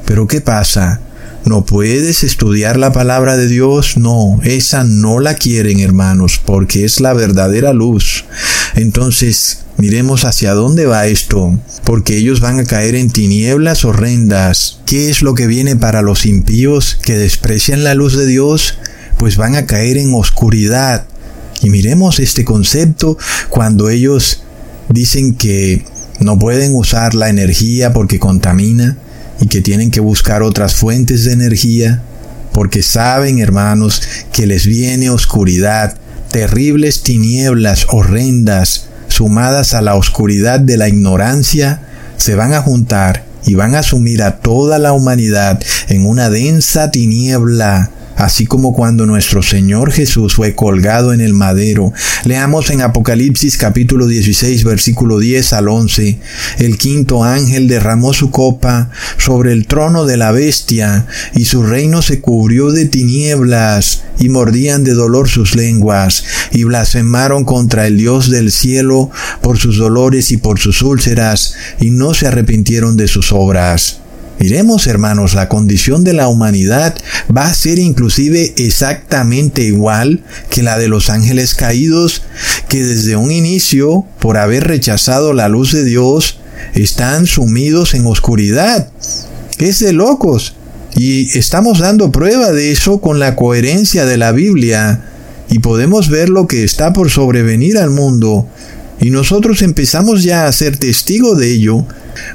Pero ¿qué pasa? ¿No puedes estudiar la palabra de Dios? No, esa no la quieren hermanos, porque es la verdadera luz. Entonces, miremos hacia dónde va esto, porque ellos van a caer en tinieblas horrendas. ¿Qué es lo que viene para los impíos que desprecian la luz de Dios? Pues van a caer en oscuridad. Y miremos este concepto cuando ellos dicen que no pueden usar la energía porque contamina y que tienen que buscar otras fuentes de energía, porque saben, hermanos, que les viene oscuridad, terribles tinieblas horrendas, sumadas a la oscuridad de la ignorancia, se van a juntar y van a sumir a toda la humanidad en una densa tiniebla así como cuando nuestro Señor Jesús fue colgado en el madero. Leamos en Apocalipsis capítulo 16 versículo 10 al 11. El quinto ángel derramó su copa sobre el trono de la bestia, y su reino se cubrió de tinieblas, y mordían de dolor sus lenguas, y blasfemaron contra el Dios del cielo por sus dolores y por sus úlceras, y no se arrepintieron de sus obras. Miremos, hermanos, la condición de la humanidad va a ser inclusive exactamente igual que la de los ángeles caídos, que desde un inicio, por haber rechazado la luz de Dios, están sumidos en oscuridad. Es de locos. Y estamos dando prueba de eso con la coherencia de la Biblia. Y podemos ver lo que está por sobrevenir al mundo. Y nosotros empezamos ya a ser testigo de ello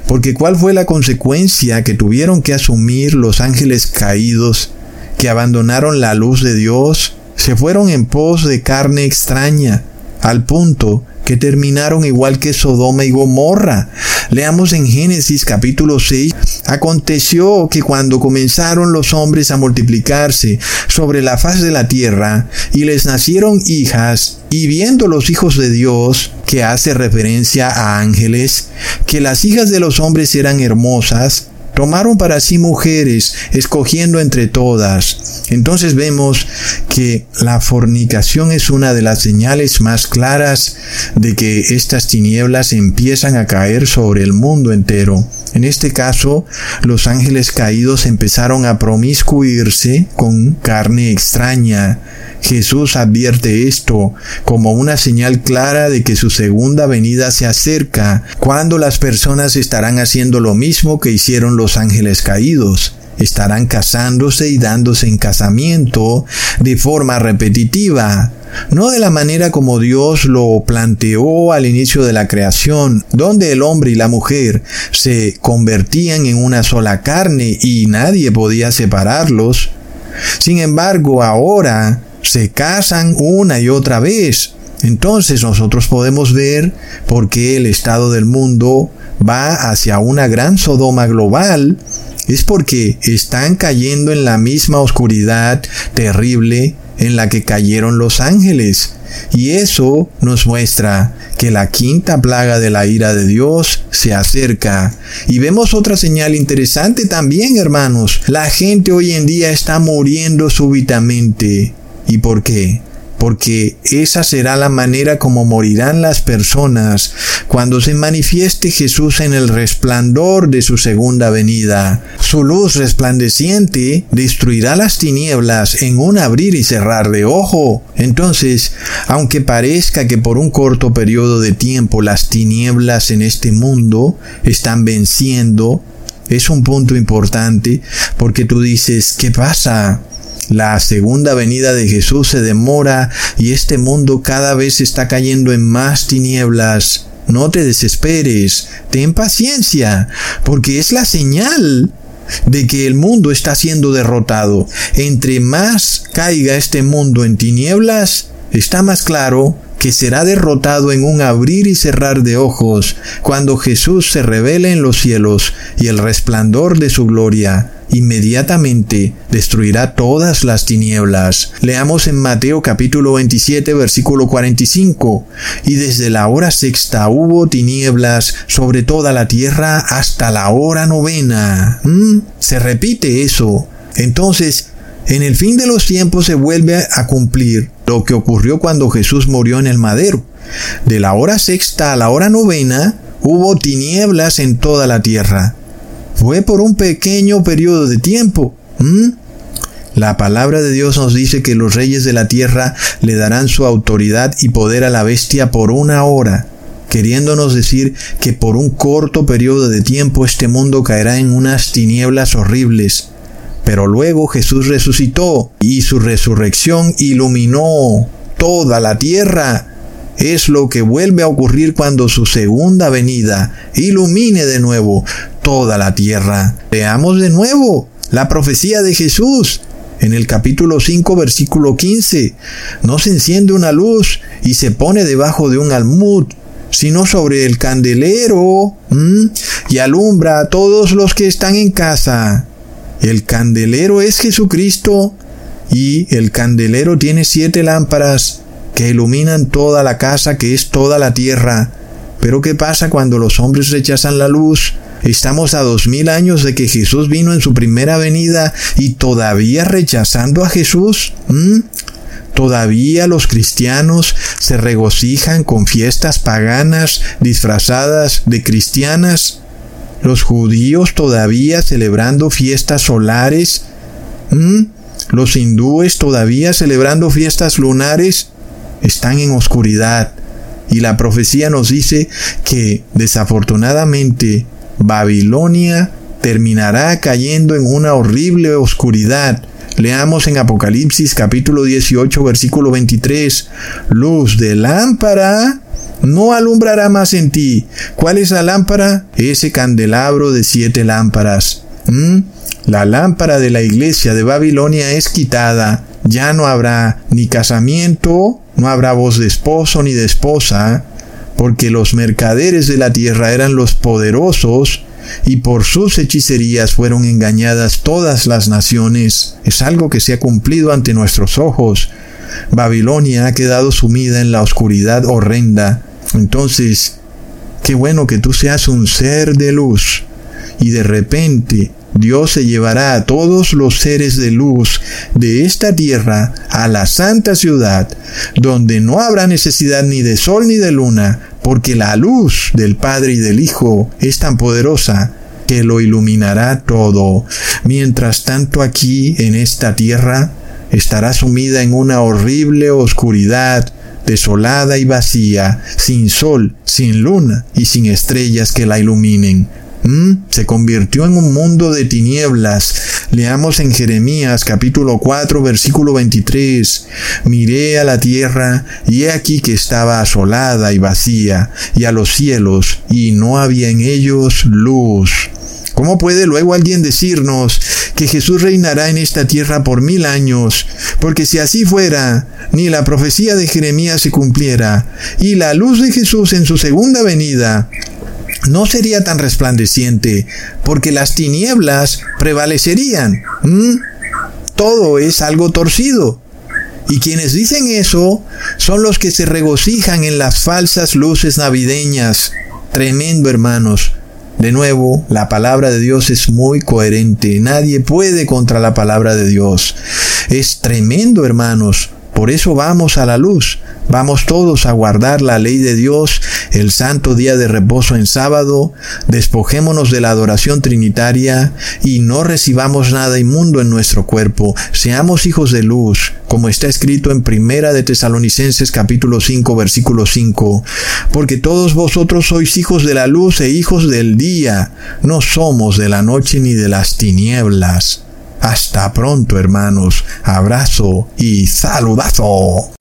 porque ¿cuál fue la consecuencia que tuvieron que asumir los ángeles caídos que abandonaron la luz de Dios? Se fueron en pos de carne extraña, al punto que terminaron igual que Sodoma y Gomorra. Leamos en Génesis capítulo 6. Aconteció que cuando comenzaron los hombres a multiplicarse sobre la faz de la tierra y les nacieron hijas, y viendo los hijos de Dios, que hace referencia a ángeles, que las hijas de los hombres eran hermosas, tomaron para sí mujeres, escogiendo entre todas. Entonces vemos que la fornicación es una de las señales más claras de que estas tinieblas empiezan a caer sobre el mundo entero. En este caso, los ángeles caídos empezaron a promiscuirse con carne extraña, Jesús advierte esto como una señal clara de que su segunda venida se acerca, cuando las personas estarán haciendo lo mismo que hicieron los ángeles caídos estarán casándose y dándose en casamiento de forma repetitiva, no de la manera como Dios lo planteó al inicio de la creación, donde el hombre y la mujer se convertían en una sola carne y nadie podía separarlos. Sin embargo, ahora se casan una y otra vez. Entonces nosotros podemos ver por qué el estado del mundo va hacia una gran Sodoma global. Es porque están cayendo en la misma oscuridad terrible en la que cayeron los ángeles. Y eso nos muestra que la quinta plaga de la ira de Dios se acerca. Y vemos otra señal interesante también, hermanos. La gente hoy en día está muriendo súbitamente. ¿Y por qué? Porque esa será la manera como morirán las personas cuando se manifieste Jesús en el resplandor de su segunda venida. Su luz resplandeciente destruirá las tinieblas en un abrir y cerrar de ojo. Entonces, aunque parezca que por un corto periodo de tiempo las tinieblas en este mundo están venciendo, es un punto importante porque tú dices, ¿qué pasa? La segunda venida de Jesús se demora y este mundo cada vez está cayendo en más tinieblas. No te desesperes, ten paciencia, porque es la señal de que el mundo está siendo derrotado. Entre más caiga este mundo en tinieblas, está más claro que será derrotado en un abrir y cerrar de ojos cuando Jesús se revele en los cielos y el resplandor de su gloria inmediatamente destruirá todas las tinieblas. Leamos en Mateo capítulo 27 versículo 45. Y desde la hora sexta hubo tinieblas sobre toda la tierra hasta la hora novena. ¿Mm? Se repite eso. Entonces, en el fin de los tiempos se vuelve a cumplir lo que ocurrió cuando Jesús murió en el madero. De la hora sexta a la hora novena hubo tinieblas en toda la tierra fue por un pequeño periodo de tiempo. La palabra de Dios nos dice que los reyes de la tierra le darán su autoridad y poder a la bestia por una hora, queriéndonos decir que por un corto periodo de tiempo este mundo caerá en unas tinieblas horribles. Pero luego Jesús resucitó y su resurrección iluminó toda la tierra es lo que vuelve a ocurrir cuando su segunda venida ilumine de nuevo toda la tierra. Veamos de nuevo la profecía de Jesús. En el capítulo 5, versículo 15, no se enciende una luz y se pone debajo de un almud, sino sobre el candelero y alumbra a todos los que están en casa. El candelero es Jesucristo y el candelero tiene siete lámparas que iluminan toda la casa que es toda la tierra. Pero ¿qué pasa cuando los hombres rechazan la luz? Estamos a dos mil años de que Jesús vino en su primera venida y todavía rechazando a Jesús. Todavía los cristianos se regocijan con fiestas paganas disfrazadas de cristianas. Los judíos todavía celebrando fiestas solares. Los hindúes todavía celebrando fiestas lunares están en oscuridad. Y la profecía nos dice que desafortunadamente Babilonia terminará cayendo en una horrible oscuridad. Leamos en Apocalipsis capítulo 18 versículo 23. Luz de lámpara no alumbrará más en ti. ¿Cuál es la lámpara? Ese candelabro de siete lámparas. ¿Mm? La lámpara de la iglesia de Babilonia es quitada. Ya no habrá ni casamiento, no habrá voz de esposo ni de esposa, porque los mercaderes de la tierra eran los poderosos y por sus hechicerías fueron engañadas todas las naciones. Es algo que se ha cumplido ante nuestros ojos. Babilonia ha quedado sumida en la oscuridad horrenda. Entonces, qué bueno que tú seas un ser de luz y de repente Dios se llevará a todos los seres de luz de esta tierra a la santa ciudad, donde no habrá necesidad ni de sol ni de luna, porque la luz del Padre y del Hijo es tan poderosa que lo iluminará todo. Mientras tanto aquí en esta tierra estará sumida en una horrible oscuridad, desolada y vacía, sin sol, sin luna y sin estrellas que la iluminen. ¿Mm? Se convirtió en un mundo de tinieblas. Leamos en Jeremías capítulo 4 versículo 23. Miré a la tierra y he aquí que estaba asolada y vacía, y a los cielos, y no había en ellos luz. ¿Cómo puede luego alguien decirnos que Jesús reinará en esta tierra por mil años? Porque si así fuera, ni la profecía de Jeremías se cumpliera, y la luz de Jesús en su segunda venida no sería tan resplandeciente, porque las tinieblas prevalecerían. Todo es algo torcido. Y quienes dicen eso son los que se regocijan en las falsas luces navideñas. Tremendo, hermanos. De nuevo, la palabra de Dios es muy coherente. Nadie puede contra la palabra de Dios. Es tremendo, hermanos. Por eso vamos a la luz. Vamos todos a guardar la ley de Dios, el santo día de reposo en sábado, despojémonos de la adoración trinitaria y no recibamos nada inmundo en nuestro cuerpo. Seamos hijos de luz, como está escrito en Primera de Tesalonicenses capítulo 5 versículo 5, porque todos vosotros sois hijos de la luz e hijos del día, no somos de la noche ni de las tinieblas. Hasta pronto, hermanos. Abrazo y saludazo.